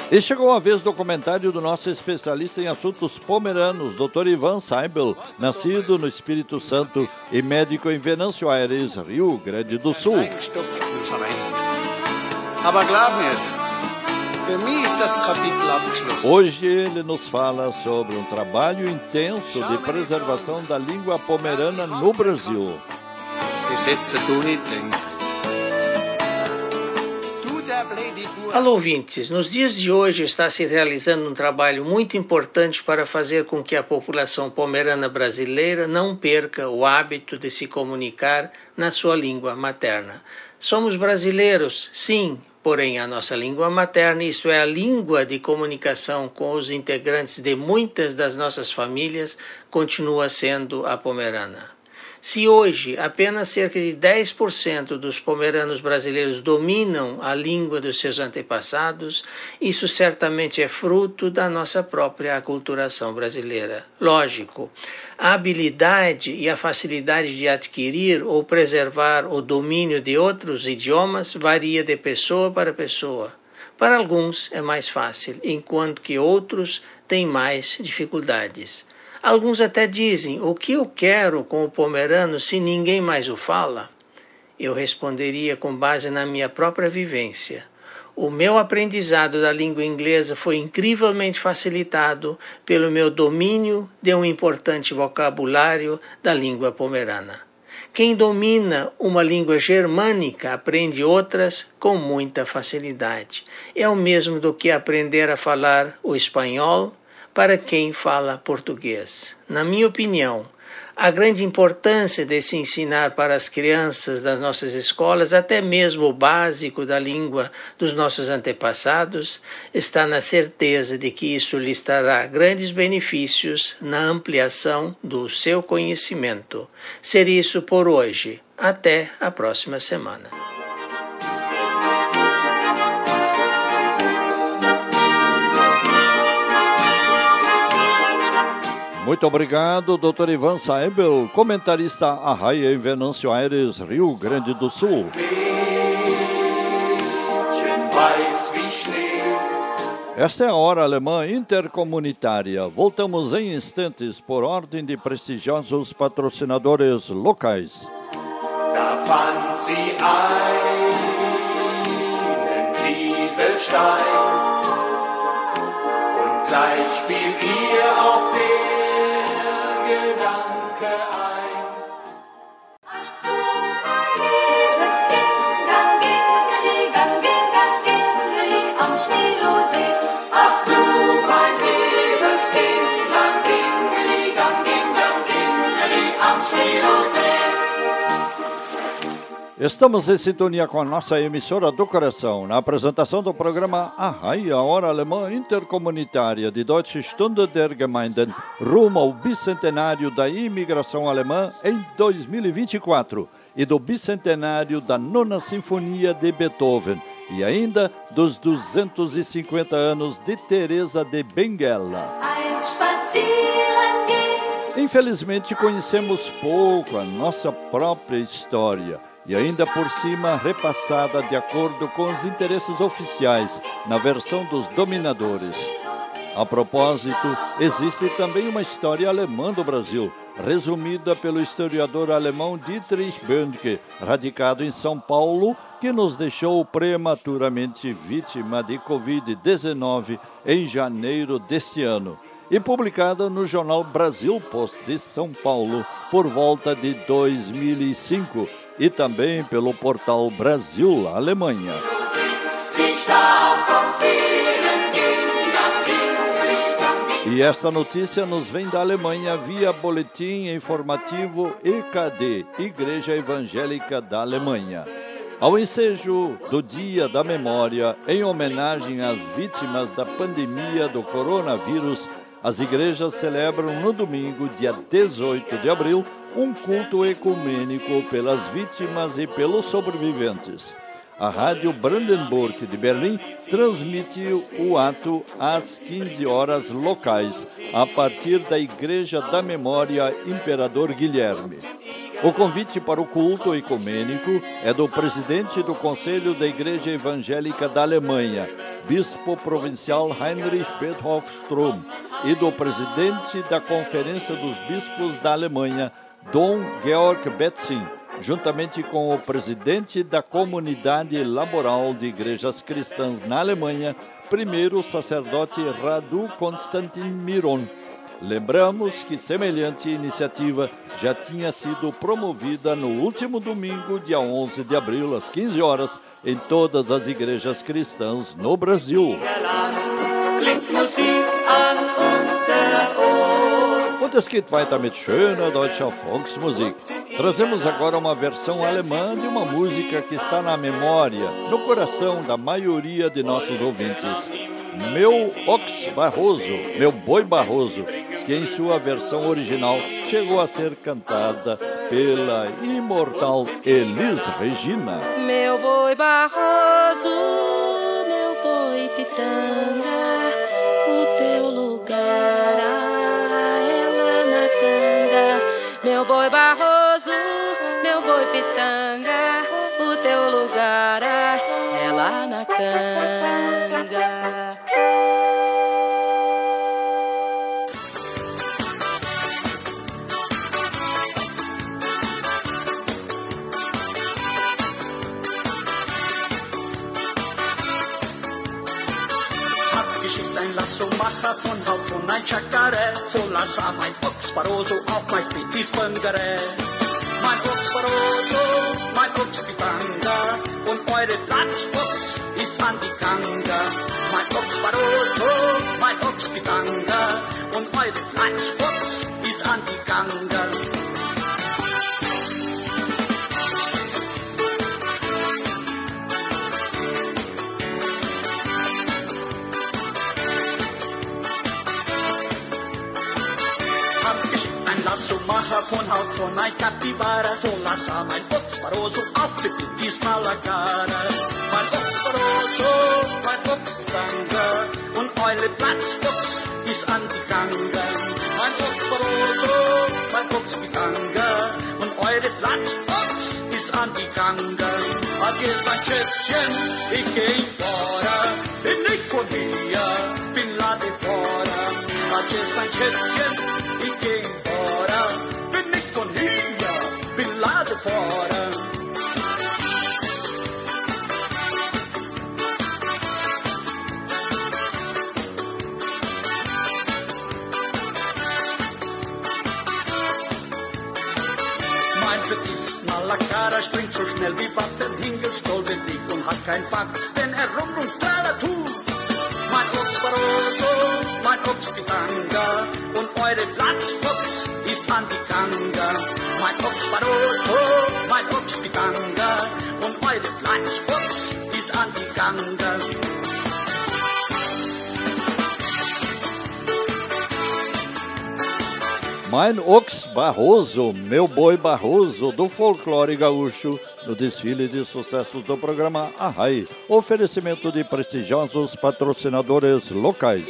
[SPEAKER 1] E chegou a vez do comentário do nosso especialista em assuntos pomeranos, Dr. Ivan Seibel, nascido no Espírito Santo e médico em Venâncio Aires, Rio Grande do Sul. Hoje ele nos fala sobre um trabalho intenso de preservação da língua pomerana no Brasil.
[SPEAKER 10] Alô, ouvintes! Nos dias de hoje está se realizando um trabalho muito importante para fazer com que a população pomerana brasileira não perca o hábito de se comunicar na sua língua materna. Somos brasileiros, sim, Porém, a nossa língua materna, isto é, a língua de comunicação com os integrantes de muitas das nossas famílias, continua sendo a pomerana. Se hoje apenas cerca de 10% dos pomeranos brasileiros dominam a língua dos seus antepassados, isso certamente é fruto da nossa própria aculturação brasileira. Lógico, a habilidade e a facilidade de adquirir ou preservar o domínio de outros idiomas varia de pessoa para pessoa. Para alguns é mais fácil, enquanto que outros têm mais dificuldades. Alguns até dizem: O que eu quero com o pomerano se ninguém mais o fala? Eu responderia com base na minha própria vivência. O meu aprendizado da língua inglesa foi incrivelmente facilitado pelo meu domínio de um importante vocabulário da língua pomerana. Quem domina uma língua germânica aprende outras com muita facilidade. É o mesmo do que aprender a falar o espanhol, para quem fala português. Na minha opinião, a grande importância de se ensinar para as crianças das nossas escolas, até mesmo o básico da língua dos nossos antepassados, está na certeza de que isso lhes trará grandes benefícios na ampliação do seu conhecimento. Ser isso por hoje. Até a próxima semana.
[SPEAKER 1] Muito obrigado, Dr. Ivan Saebel, comentarista Arraia em Venâncio Aires, Rio Grande do Sul. Esta é a Hora Alemã Intercomunitária. Voltamos em instantes por ordem de prestigiosos patrocinadores locais. Da gleich ihr der Estamos em sintonia com a nossa emissora do coração, na apresentação do programa Arraia, Hora Alemã Intercomunitária de Deutsche Stunde der Gemeinden, rumo ao bicentenário da imigração alemã em 2024 e do bicentenário da Nona Sinfonia de Beethoven e ainda dos 250 anos de Teresa de Benguela. Infelizmente, conhecemos pouco a nossa própria história e ainda por cima repassada de acordo com os interesses oficiais na versão dos dominadores. A propósito, existe também uma história alemã do Brasil, resumida pelo historiador alemão Dietrich Böndke, radicado em São Paulo, que nos deixou prematuramente vítima de Covid-19 em janeiro deste ano e publicada no jornal Brasil Post de São Paulo por volta de 2005 e também pelo portal Brasil Alemanha. E esta notícia nos vem da Alemanha via boletim informativo EKD, Igreja Evangélica da Alemanha. Ao ensejo do Dia da Memória, em homenagem às vítimas da pandemia do coronavírus, as igrejas celebram no domingo, dia 18 de abril, um culto ecumênico pelas vítimas e pelos sobreviventes. A Rádio Brandenburg de Berlim transmitiu o ato às 15 horas locais, a partir da Igreja da Memória Imperador Guilherme. O convite para o culto ecumênico é do presidente do Conselho da Igreja Evangélica da Alemanha, bispo provincial Heinrich Bedhoff Strom, e do presidente da Conferência dos Bispos da Alemanha, Dom Georg Betzing, juntamente com o presidente da Comunidade Laboral de Igrejas Cristãs na Alemanha, primeiro sacerdote Radu Konstantin Miron. Lembramos que semelhante iniciativa já tinha sido promovida no último domingo, dia 11 de abril, às 15 horas, em todas as igrejas cristãs no Brasil. Und es geht weiter mit schöner deutscher Volksmusik. Trazemos agora uma versão alemã de uma música que está na memória, no coração da maioria de nossos ouvintes. Meu Ox Barroso, meu boi Barroso, que em sua versão original chegou a ser cantada pela imortal Elis Regina.
[SPEAKER 11] Meu boi Barroso, meu boi Pitanga, Meu boi Barroso, meu boi Pitanga, o teu lugar é lá na canga.
[SPEAKER 12] Ein Chakare, so lass mein Ochs Barroso auf mein Spitis Bungere. Mein Ochs Barroso, mein Ochs Pitanga und eure Platzbox ist an die Kanga. Mein Ochs Barroso, mein Ochs Pitanga und eure Platzbox zona e capivara Solaça mais boxparoso, alto ah, e desmalacara Mein boxparoso, mein boxganger Und eule Platzbox bis an die Ganga Mein boxparoso, mein boxganger Und eure Platzbox bis an die Ganga Adieu mein Schätzchen, ich geh in Fora Bin nicht von hier, bin lade Fora Adieu mein Schätzchen, fora. Mein Petit Malakara springt so schnell wie Hingelstoll wird dich und hat kein Fach, wenn er rum Mein
[SPEAKER 1] Ox Barroso, meu boi Barroso, do folclore gaúcho, no desfile de sucessos do programa Arrai. Oferecimento de prestigiosos patrocinadores locais.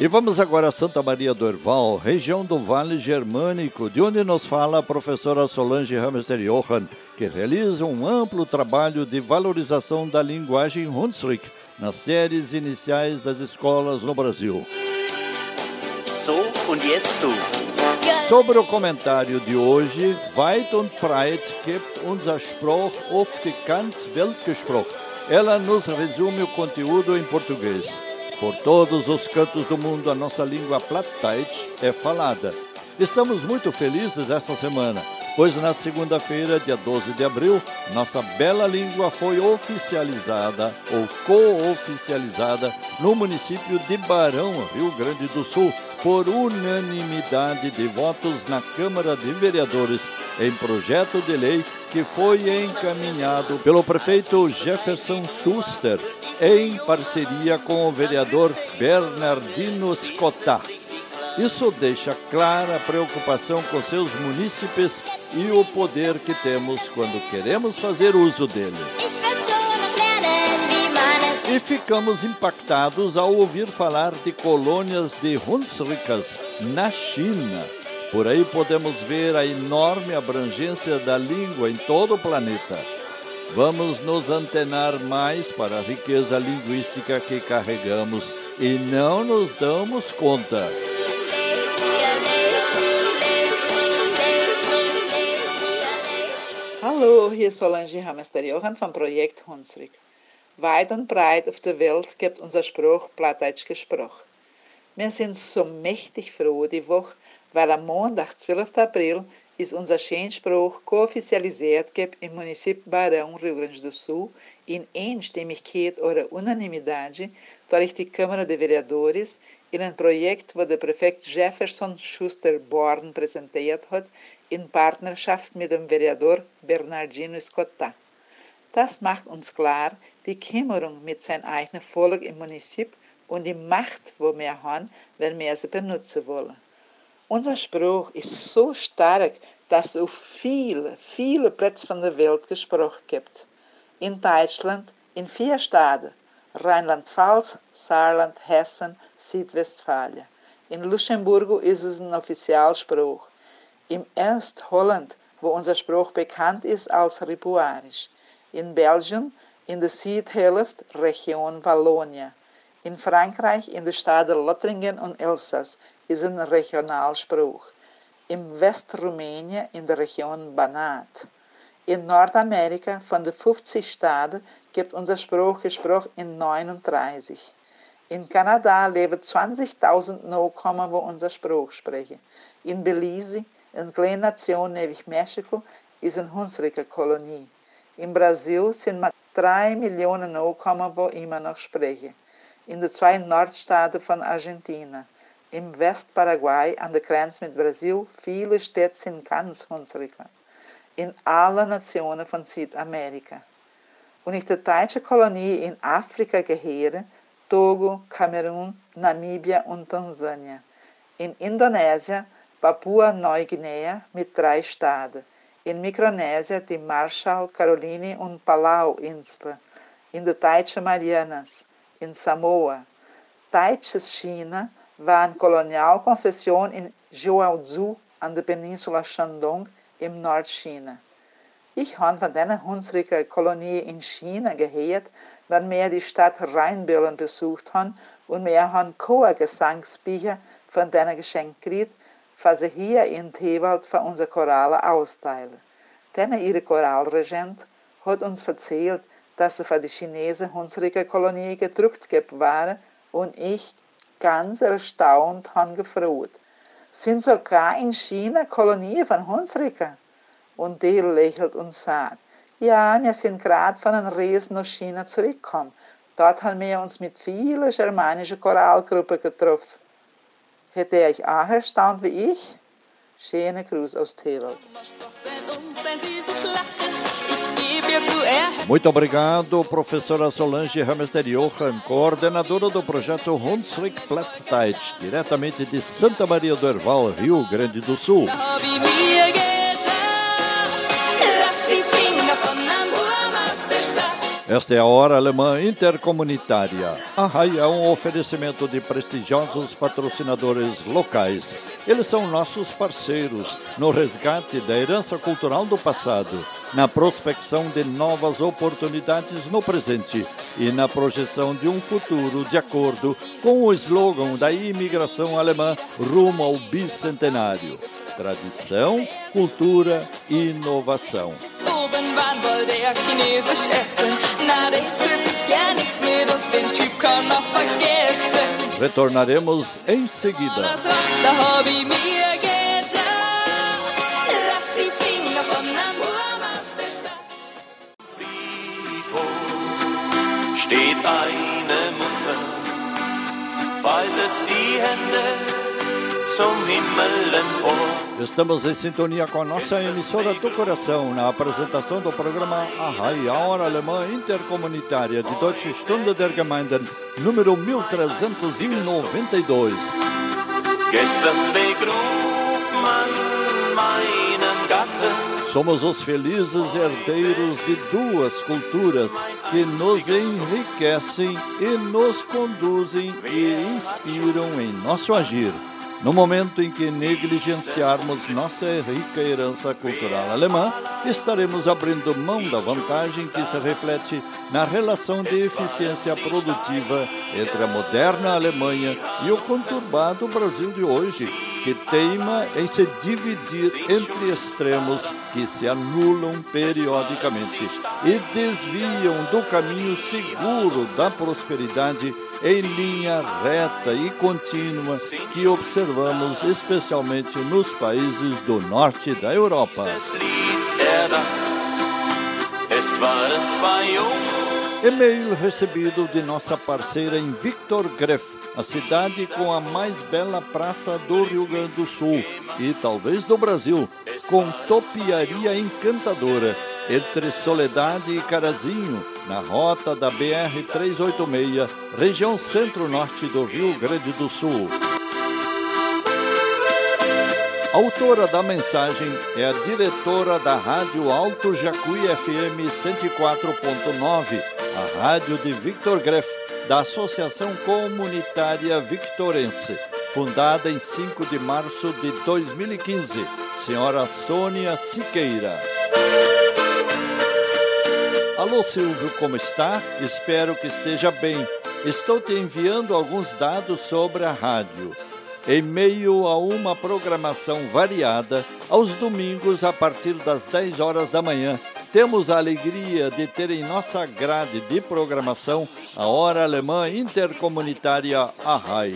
[SPEAKER 1] E vamos agora a Santa Maria do Herval, região do Vale Germânico, de onde nos fala a professora Solange Hamster Johann, que realiza um amplo trabalho de valorização da linguagem Hunsrück nas séries iniciais das escolas no Brasil.
[SPEAKER 13] So, und jetzt du.
[SPEAKER 1] Sobre o comentário de hoje, weit und breit gibt unser Spruch auf die ganz Welt gesprochen. Ela nos resume o conteúdo em português. Por todos os cantos do mundo, a nossa língua Plattdeutsch é falada. Estamos muito felizes essa semana, pois na segunda-feira, dia 12 de abril, nossa bela língua foi oficializada ou co-oficializada no município de Barão, Rio Grande do Sul, por unanimidade de votos na Câmara de Vereadores, em projeto de lei que foi encaminhado pelo prefeito Jefferson Schuster em parceria com o vereador Bernardino Scottá. Isso deixa clara a preocupação com seus munícipes e o poder que temos quando queremos fazer uso dele. E ficamos impactados ao ouvir falar de colônias de Hunsricas na China. Por aí podemos ver a enorme abrangência da língua em todo o planeta. Vamos nos antenar mais para a riqueza linguística que carregamos e não nos damos conta.
[SPEAKER 14] Hallo, hier ist Solange Hamester-Johann vom Projekt Hunsrück. Weit und breit auf der Welt gibt unser Spruch Plattdeutsch gesprochen. Wir sind so mächtig froh die Woche, weil am Montag, 12. April, ist unser Schönspruch kooffizialisiert im Município Barão, Rio Grande do Sul, in Einstimmigkeit oder Unanimidade durch die Câmara de Vereadores in ein Projekt, wo der Präfekt Jefferson Schuster Born präsentiert hat, in Partnerschaft mit dem Vereador Bernardino Scotta. Das macht uns klar, die Kümmerung mit seinem eigenen Volk im Municip und die Macht, wo wir haben, wenn wir sie benutzen wollen. Unser Spruch ist so stark, dass es auf viele, viele Plätze von der Welt gesprochen gibt. In Deutschland, in vier Staaten, Rheinland-Pfalz, Saarland, Hessen, Südwestfalen. In Luxemburgo ist es ein Offizialspruch. Im Erst-Holland, wo unser Spruch bekannt ist als Ripuarisch. In Belgien, in der Südhälfte, Region Wallonia. In Frankreich, in der Stadt Lothringen und Elsass, ist ein Regionalspruch. Im Westrumänien in der Region Banat. In Nordamerika von den 50 Staaten gibt unser Spruch gesprochen in 39. In Kanada leben 20.000 Nachkommen, wo unser Spruch sprechen. In Belize, eine kleine Nation neben Mexiko, ist eine hunsrige Kolonie. In Brasil sind mal 3 Millionen Nachkommen, wo immer noch sprechen. In den zwei Nordstaaten von Argentina. Im Westparaguay an der Grenze mit Brasil, viele Städte sind ganz Hunsrücker. In allen Nationen von Südamerika. Und ich die deutsche Kolonie in Afrika gehöre, Togo, Kamerun, Namíbia und Tansânia. In Indonesien, Papua-Neuguinea mit drei Staaten. In Mikronésia die Marshall, Caroline und Palau-Inseln. In der Deutschen Marianas. In Samoa. Deutsches China war eine Kolonialkonzession in Jiaozhou an der Peninsula Shandong im Nordchina. Ich habe von dieser hunsrigen Kolonie in China gehört, wenn wir die Stadt Rheinböllen besucht haben und wir haben Chorgesangsbücher von denen geschenkt gekriegt, hier in Tewald für unsere Chorale austeilen. Denn ihre Choralregent hat uns erzählt, dass sie für die Chinesen hunsrige Kolonie gedruckt waren und ich ganz erstaunt habe gefragt, sind sogar in China Kolonien von Hunsriken? Und die lächelt und sagt, ja, wir sind gerade von einem Reis nach China zurückgekommen. Dort haben wir uns mit vielen germanischen Choralgruppen getroffen. Hätte ihr euch auch erstaunt wie ich? Schöne Gruß aus Tewald.
[SPEAKER 1] Muito obrigado, professora Solange Hamester Johan, coordenadora do projeto Hunsrück Plattdeutsch, diretamente de Santa Maria do Herval, Rio Grande do Sul. Esta é a Hora Alemã Intercomunitária. A RAI é um oferecimento de prestigiosos patrocinadores locais. Eles são nossos parceiros no resgate da herança cultural do passado, na prospecção de novas oportunidades no presente e na projeção de um futuro de acordo com o slogan da imigração alemã rumo ao bicentenário: tradição, cultura e inovação.
[SPEAKER 15] Den Typ kann man vergessen.
[SPEAKER 1] Retornaremos em seguida.
[SPEAKER 15] Lass die Finger von
[SPEAKER 2] steht eine Mutter, faltet die Hände.
[SPEAKER 1] Estamos em sintonia com a nossa emissora do coração na apresentação do programa Arrai, a hora alemã intercomunitária de Deutsche Stunde der Gemeinden, número 1392.
[SPEAKER 2] Gestern begrub man meinen Gatten.
[SPEAKER 1] Somos os felizes herdeiros de duas culturas que nos enriquecem e nos conduzem e inspiram em nosso agir. No momento em que negligenciarmos nossa rica herança cultural alemã, estaremos abrindo mão da vantagem que se reflete na relação de eficiência produtiva entre a moderna Alemanha e o conturbado Brasil de hoje, que teima em se dividir entre extremos que se anulam periodicamente e desviam do caminho seguro da prosperidade em linha reta e contínua que observamos especialmente nos países do norte da Europa. E-mail recebido de nossa parceira em Victor Greff, a cidade com a mais bela praça do Rio Grande do Sul e talvez do Brasil, com topiaria encantadora entre Soledade e Carazinho, na rota da BR-386, região centro-norte do Rio Grande do Sul. Autora da mensagem é a diretora da Rádio Alto Jacuí FM 104.9, a rádio de Victor Greff, da Associação Comunitária Victorense, fundada em 5 de março de 2015. Senhora Sônia Siqueira. Alô Silvio, como está? Espero que esteja bem. Estou te enviando alguns dados sobre a rádio. Em meio a uma programação variada, aos domingos a partir das 10 horas da manhã, temos a alegria de ter em nossa grade de programação a Hora Alemã Intercomunitária ARRAI.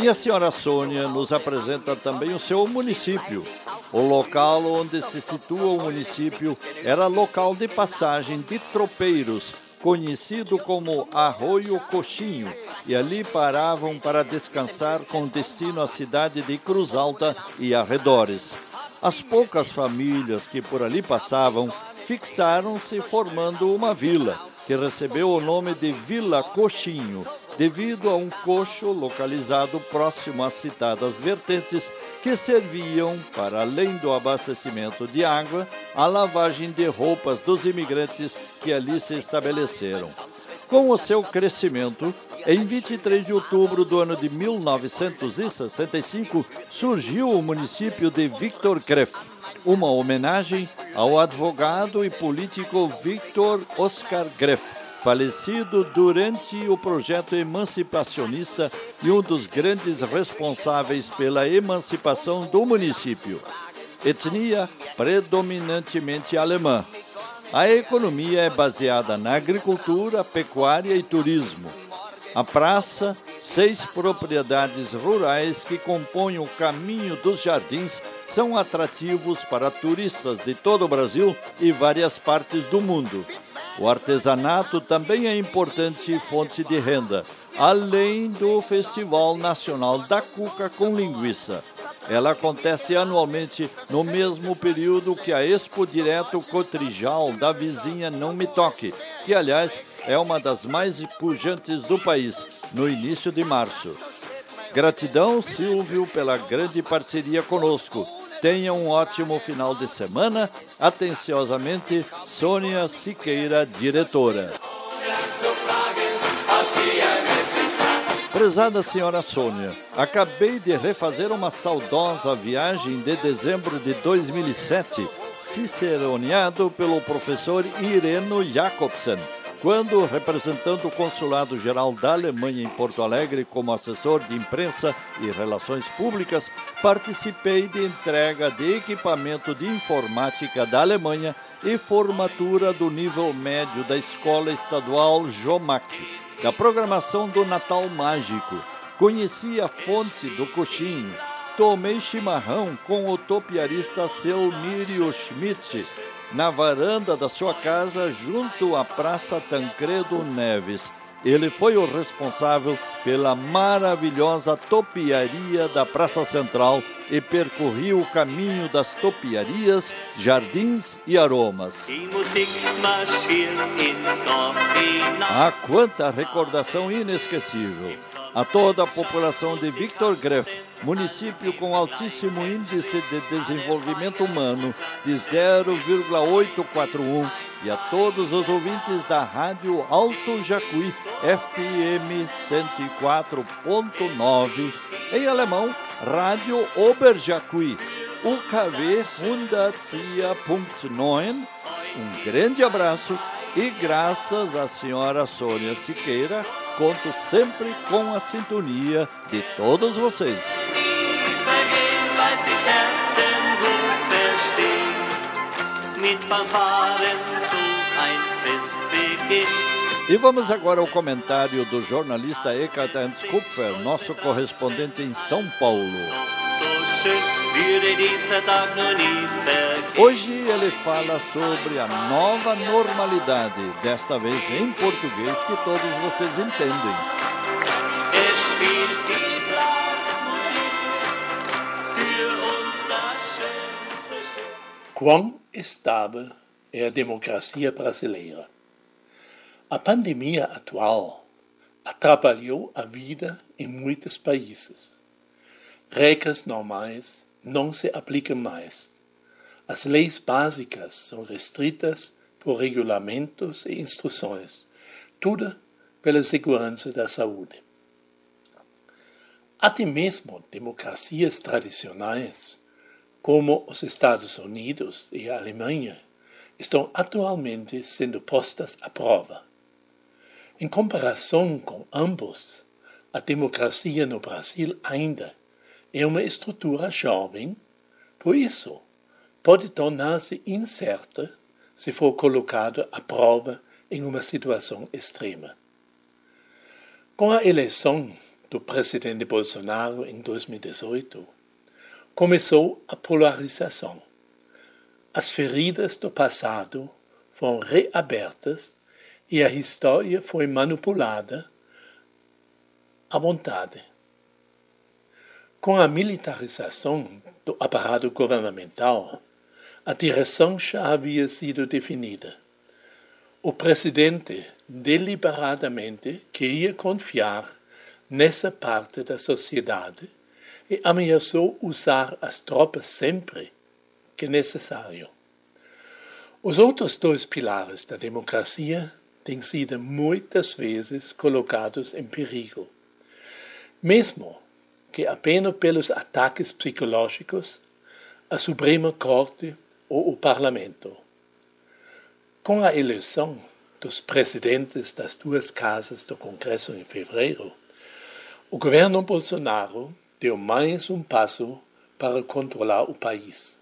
[SPEAKER 1] E a senhora Sônia nos apresenta também o seu município. O local onde se situa o município era local de passagem de tropeiros, conhecido como Arroio Coxinho, e ali paravam para descansar com destino à cidade de Cruz Alta e arredores. As poucas famílias que por ali passavam fixaram-se formando uma vila, que recebeu o nome de Vila Coxinho, devido a um coxo localizado próximo às citadas vertentes que serviam, para além do abastecimento de água, a lavagem de roupas dos imigrantes que ali se estabeleceram. Com o seu crescimento, em 23 de outubro do ano de 1965, surgiu o município de Victor Greff, uma homenagem ao advogado e político Victor Oscar Greff, falecido durante o projeto emancipacionista e um dos grandes responsáveis pela emancipação do município. Etnia predominantemente alemã, a economia é baseada na agricultura, pecuária e turismo. A praça, seis propriedades rurais que compõem o caminho dos jardins, são atrativos para turistas de todo o Brasil e várias partes do mundo. O artesanato também é importante fonte de renda, além do Festival Nacional da Cuca com Linguiça. Ela acontece anualmente no mesmo período que a Expo Direto Cotrijal da vizinha Não Me Toque, que, aliás, é uma das mais pujantes do país, no início de março. Gratidão, Silvio, pela grande parceria conosco. Tenha um ótimo final de semana. Atenciosamente, Sônia Siqueira, diretora. Prezada senhora Sônia, acabei de refazer uma saudosa viagem de dezembro de 2007, ciceroneado pelo professor Ireno Jacobsen, quando, representando o Consulado Geral da Alemanha em Porto Alegre como assessor de imprensa e relações públicas, participei de entrega de equipamento de informática da Alemanha e formatura do nível médio da Escola Estadual Jomac da programação do Natal Mágico. Conheci a fonte do coxinho. Tomei chimarrão com o topiarista Selmírio Schmidt na varanda da sua casa junto à Praça Tancredo Neves. Ele foi o responsável pela maravilhosa topiaria da Praça Central e percorreu o caminho das topiarias, jardins e aromas. Ah, quanta recordação inesquecível! A toda a população de Victor Greff, município com altíssimo índice de desenvolvimento humano de 0,841, e a todos os ouvintes da Rádio Alto Jacuí, FM 104.9, em alemão, Rádio Oberjacuí, UKW 104.9. Um grande abraço e graças à senhora Sônia Siqueira, conto sempre com a sintonia de todos vocês. mit Fanfaren zu ein Fest beginnt. E vamos agora ao comentário do jornalista Ekaterz Kupfer, nosso correspondente em São Paulo. Hoje ele fala sobre a nova normalidade, desta vez em português que todos vocês entendem.
[SPEAKER 16] Quão estável é a democracia brasileira. A pandemia atual atrapalhou a vida em muitos países. Regras normais não se aplicam mais. As leis básicas são restritas por regulamentos e instruções, tudo pela segurança da saúde. Até mesmo democracias tradicionais como os Estados Unidos e a Alemanha, estão atualmente sendo postas à prova. Em comparação com ambos, a democracia no Brasil ainda é uma estrutura jovem, por isso pode tornar-se incerta se for colocado à prova em uma situação extrema. Com a eleição do presidente Bolsonaro em 2018, começou a polarização. As feridas do passado foram reabertas e a história foi manipulada à vontade. Com a militarização do aparato governamental, a direção já havia sido definida. O presidente deliberadamente queria confiar nessa parte da sociedade e ameaçou usar as tropas sempre que necessário. Os outros dois pilares da democracia têm sido muitas vezes colocados em perigo. Mesmo que apenas pelos ataques psicológicos, a Suprema Corte ou o Parlamento. Com a eleição dos presidentes das duas casas do Congresso em fevereiro, o governo Bolsonaro deu mais um passo para controlar o país.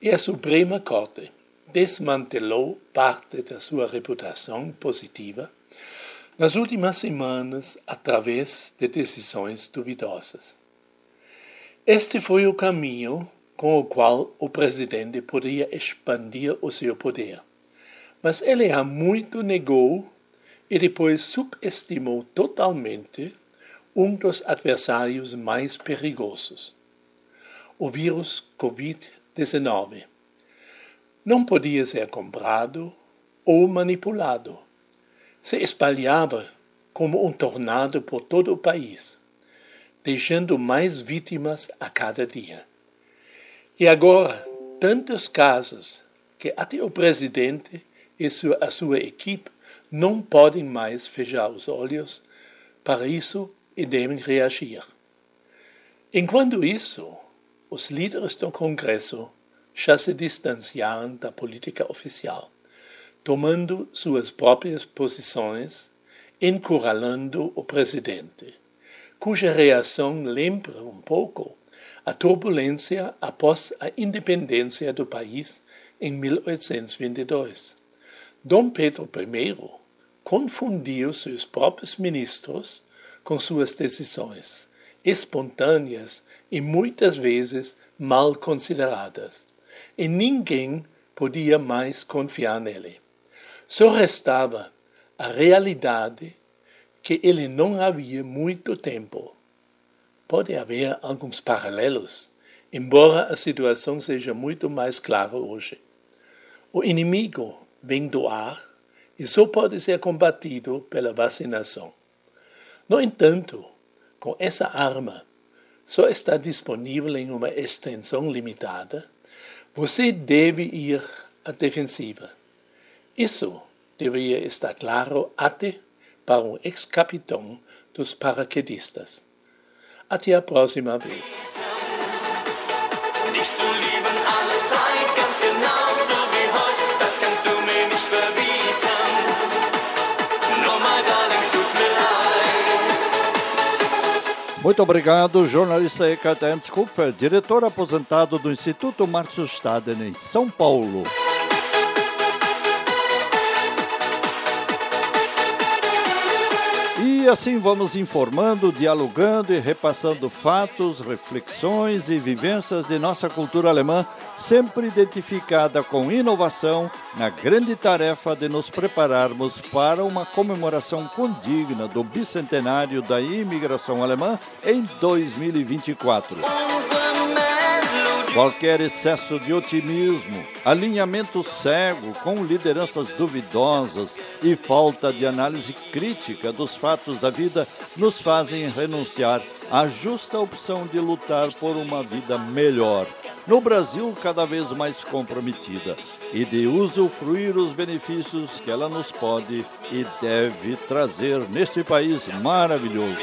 [SPEAKER 16] E a Suprema Corte desmantelou parte da sua reputação positiva nas últimas semanas através de decisões duvidosas. Este foi o caminho com o qual o presidente podia expandir o seu poder. Mas ele há muito negou e depois subestimou totalmente um dos adversários mais perigosos, o vírus Covid-19. Não podia ser comprado ou manipulado. Se espalhava como um tornado por todo o país, deixando mais vítimas a cada dia. E agora, tantos casos que até o presidente e a sua equipe não podem mais fechar os olhos para isso e devem reagir. Enquanto isso, os líderes do Congresso já se distanciaram da política oficial, tomando suas próprias posições, encurralando o presidente, cuja reação lembra um pouco a turbulência após a independência do país em 1822. Dom Pedro I confundiu seus próprios ministros com suas decisões, espontâneas e muitas vezes mal consideradas, e ninguém podia mais confiar nele. Só restava a realidade que ele não havia muito tempo. Pode haver alguns paralelos, embora a situação seja muito mais clara hoje. O inimigo vem do ar e só pode ser combatido pela vacinação. No entanto, com essa arma, só está disponível em uma extensão limitada, você deve ir à defensiva. Isso deveria estar claro até para um ex-capitão dos paraquedistas. Até a próxima vez.
[SPEAKER 1] Muito obrigado, jornalista Ekaterine Kupfer, diretor aposentado do Instituto Márcio Staden, em São Paulo. E assim vamos informando, dialogando e repassando fatos, reflexões e vivências de nossa cultura alemã, sempre identificada com inovação na grande tarefa de nos prepararmos para uma comemoração condigna do bicentenário da imigração alemã em 2024. Qualquer excesso de otimismo, alinhamento cego com lideranças duvidosas e falta de análise crítica dos fatos da vida nos fazem renunciar à justa opção de lutar por uma vida melhor. No Brasil, cada vez mais comprometida, e de usufruir os benefícios que ela nos pode e deve trazer neste país maravilhoso.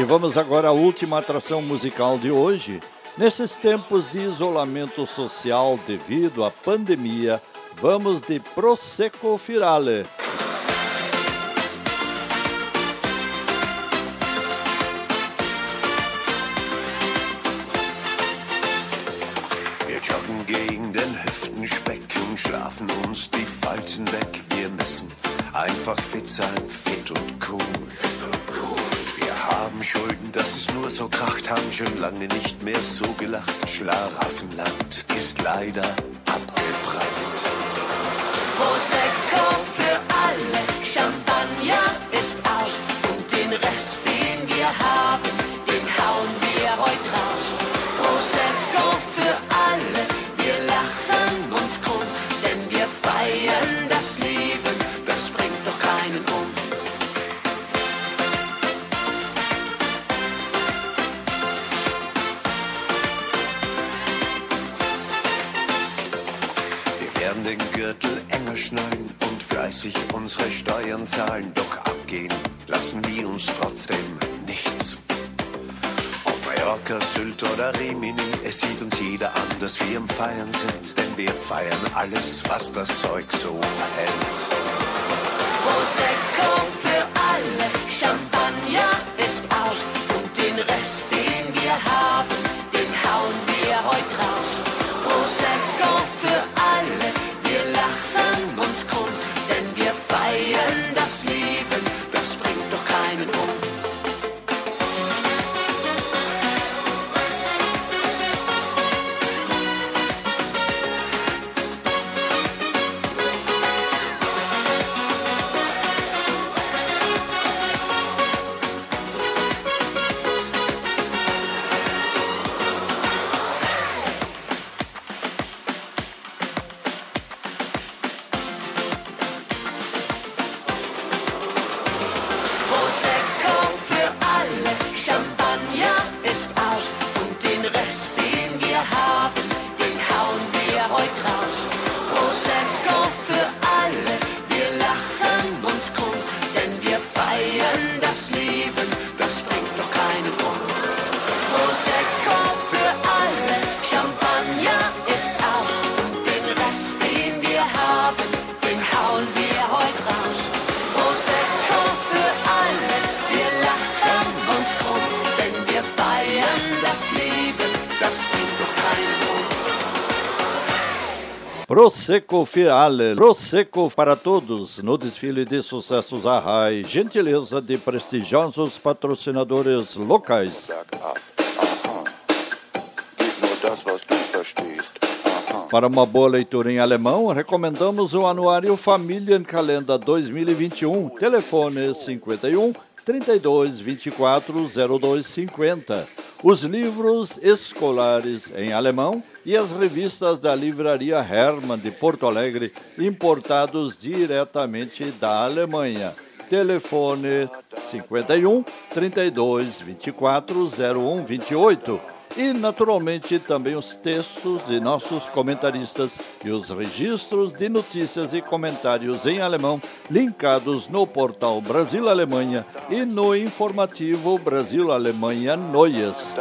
[SPEAKER 1] E vamos agora à última atração musical de hoje. Nesses tempos de isolamento social devido à pandemia, vamos de Prosecco Firale.
[SPEAKER 17] Schlafen uns die Falten weg. Wir müssen einfach fit sein, fit und cool haben Schulden, dass es nur so kracht, haben schon lange nicht mehr so gelacht. Schlaraffenland ist leider abgebrannt. Zahlen. Doch abgehen lassen wir uns trotzdem nichts. Ob Mallorca, Sylt oder Rimini, es sieht uns jeder an, dass wir im Feiern sind. Denn wir feiern alles, was das Zeug so hält.
[SPEAKER 2] Prosecco für alle, Champagner Prosecco
[SPEAKER 1] Fiale, Prosecco para todos, no desfile de sucessos Arrai, gentileza de prestigiosos patrocinadores locais. Para uma boa leitura em alemão, recomendamos o anuário Familienkalender 2021, telefone 51 32 24 02 50. Os livros escolares em alemão e as revistas da Livraria Hermann de Porto Alegre, importados diretamente da Alemanha. Telefone 51 32 24 01 28 e, naturalmente, também os textos de nossos comentaristas e os registros de notícias e comentários em alemão linkados no portal Brasil Alemanha e no informativo Brasil Alemanha Neues.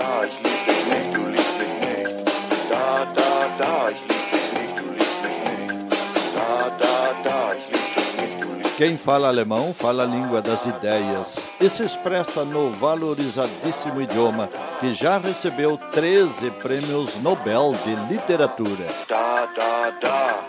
[SPEAKER 1] Quem fala alemão fala a língua das ideias e se expressa no valorizadíssimo idioma que já recebeu 13 prêmios Nobel de Literatura. Da, da, da.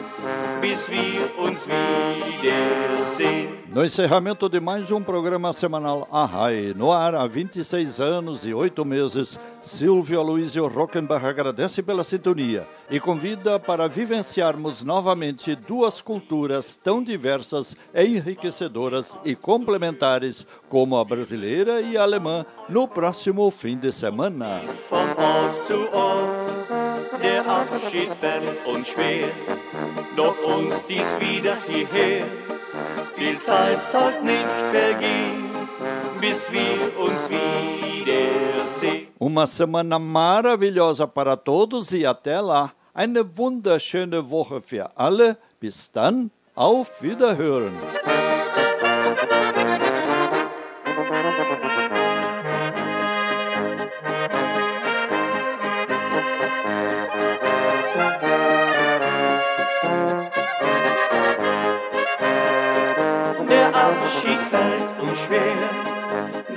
[SPEAKER 18] bis wir uns wiedersehen.
[SPEAKER 1] No encerramento de mais um programa semanal Arrai, no ar há 26 anos e 8 meses, Silvio Aloysio Rockenbach agradece pela sintonia e convida para vivenciarmos novamente duas culturas tão diversas, enriquecedoras e complementares como a brasileira e a alemã no próximo fim de semana.
[SPEAKER 18] Der Abschied fällt uns schwer, doch uns zieht's wieder hierher. Viel Zeit soll nicht vergehen, bis wir uns wiedersehen.
[SPEAKER 1] Uma semana maravilhosa para todos e até lá. Eine wunderschöne Woche für alle. Bis dann, auf Wiederhören.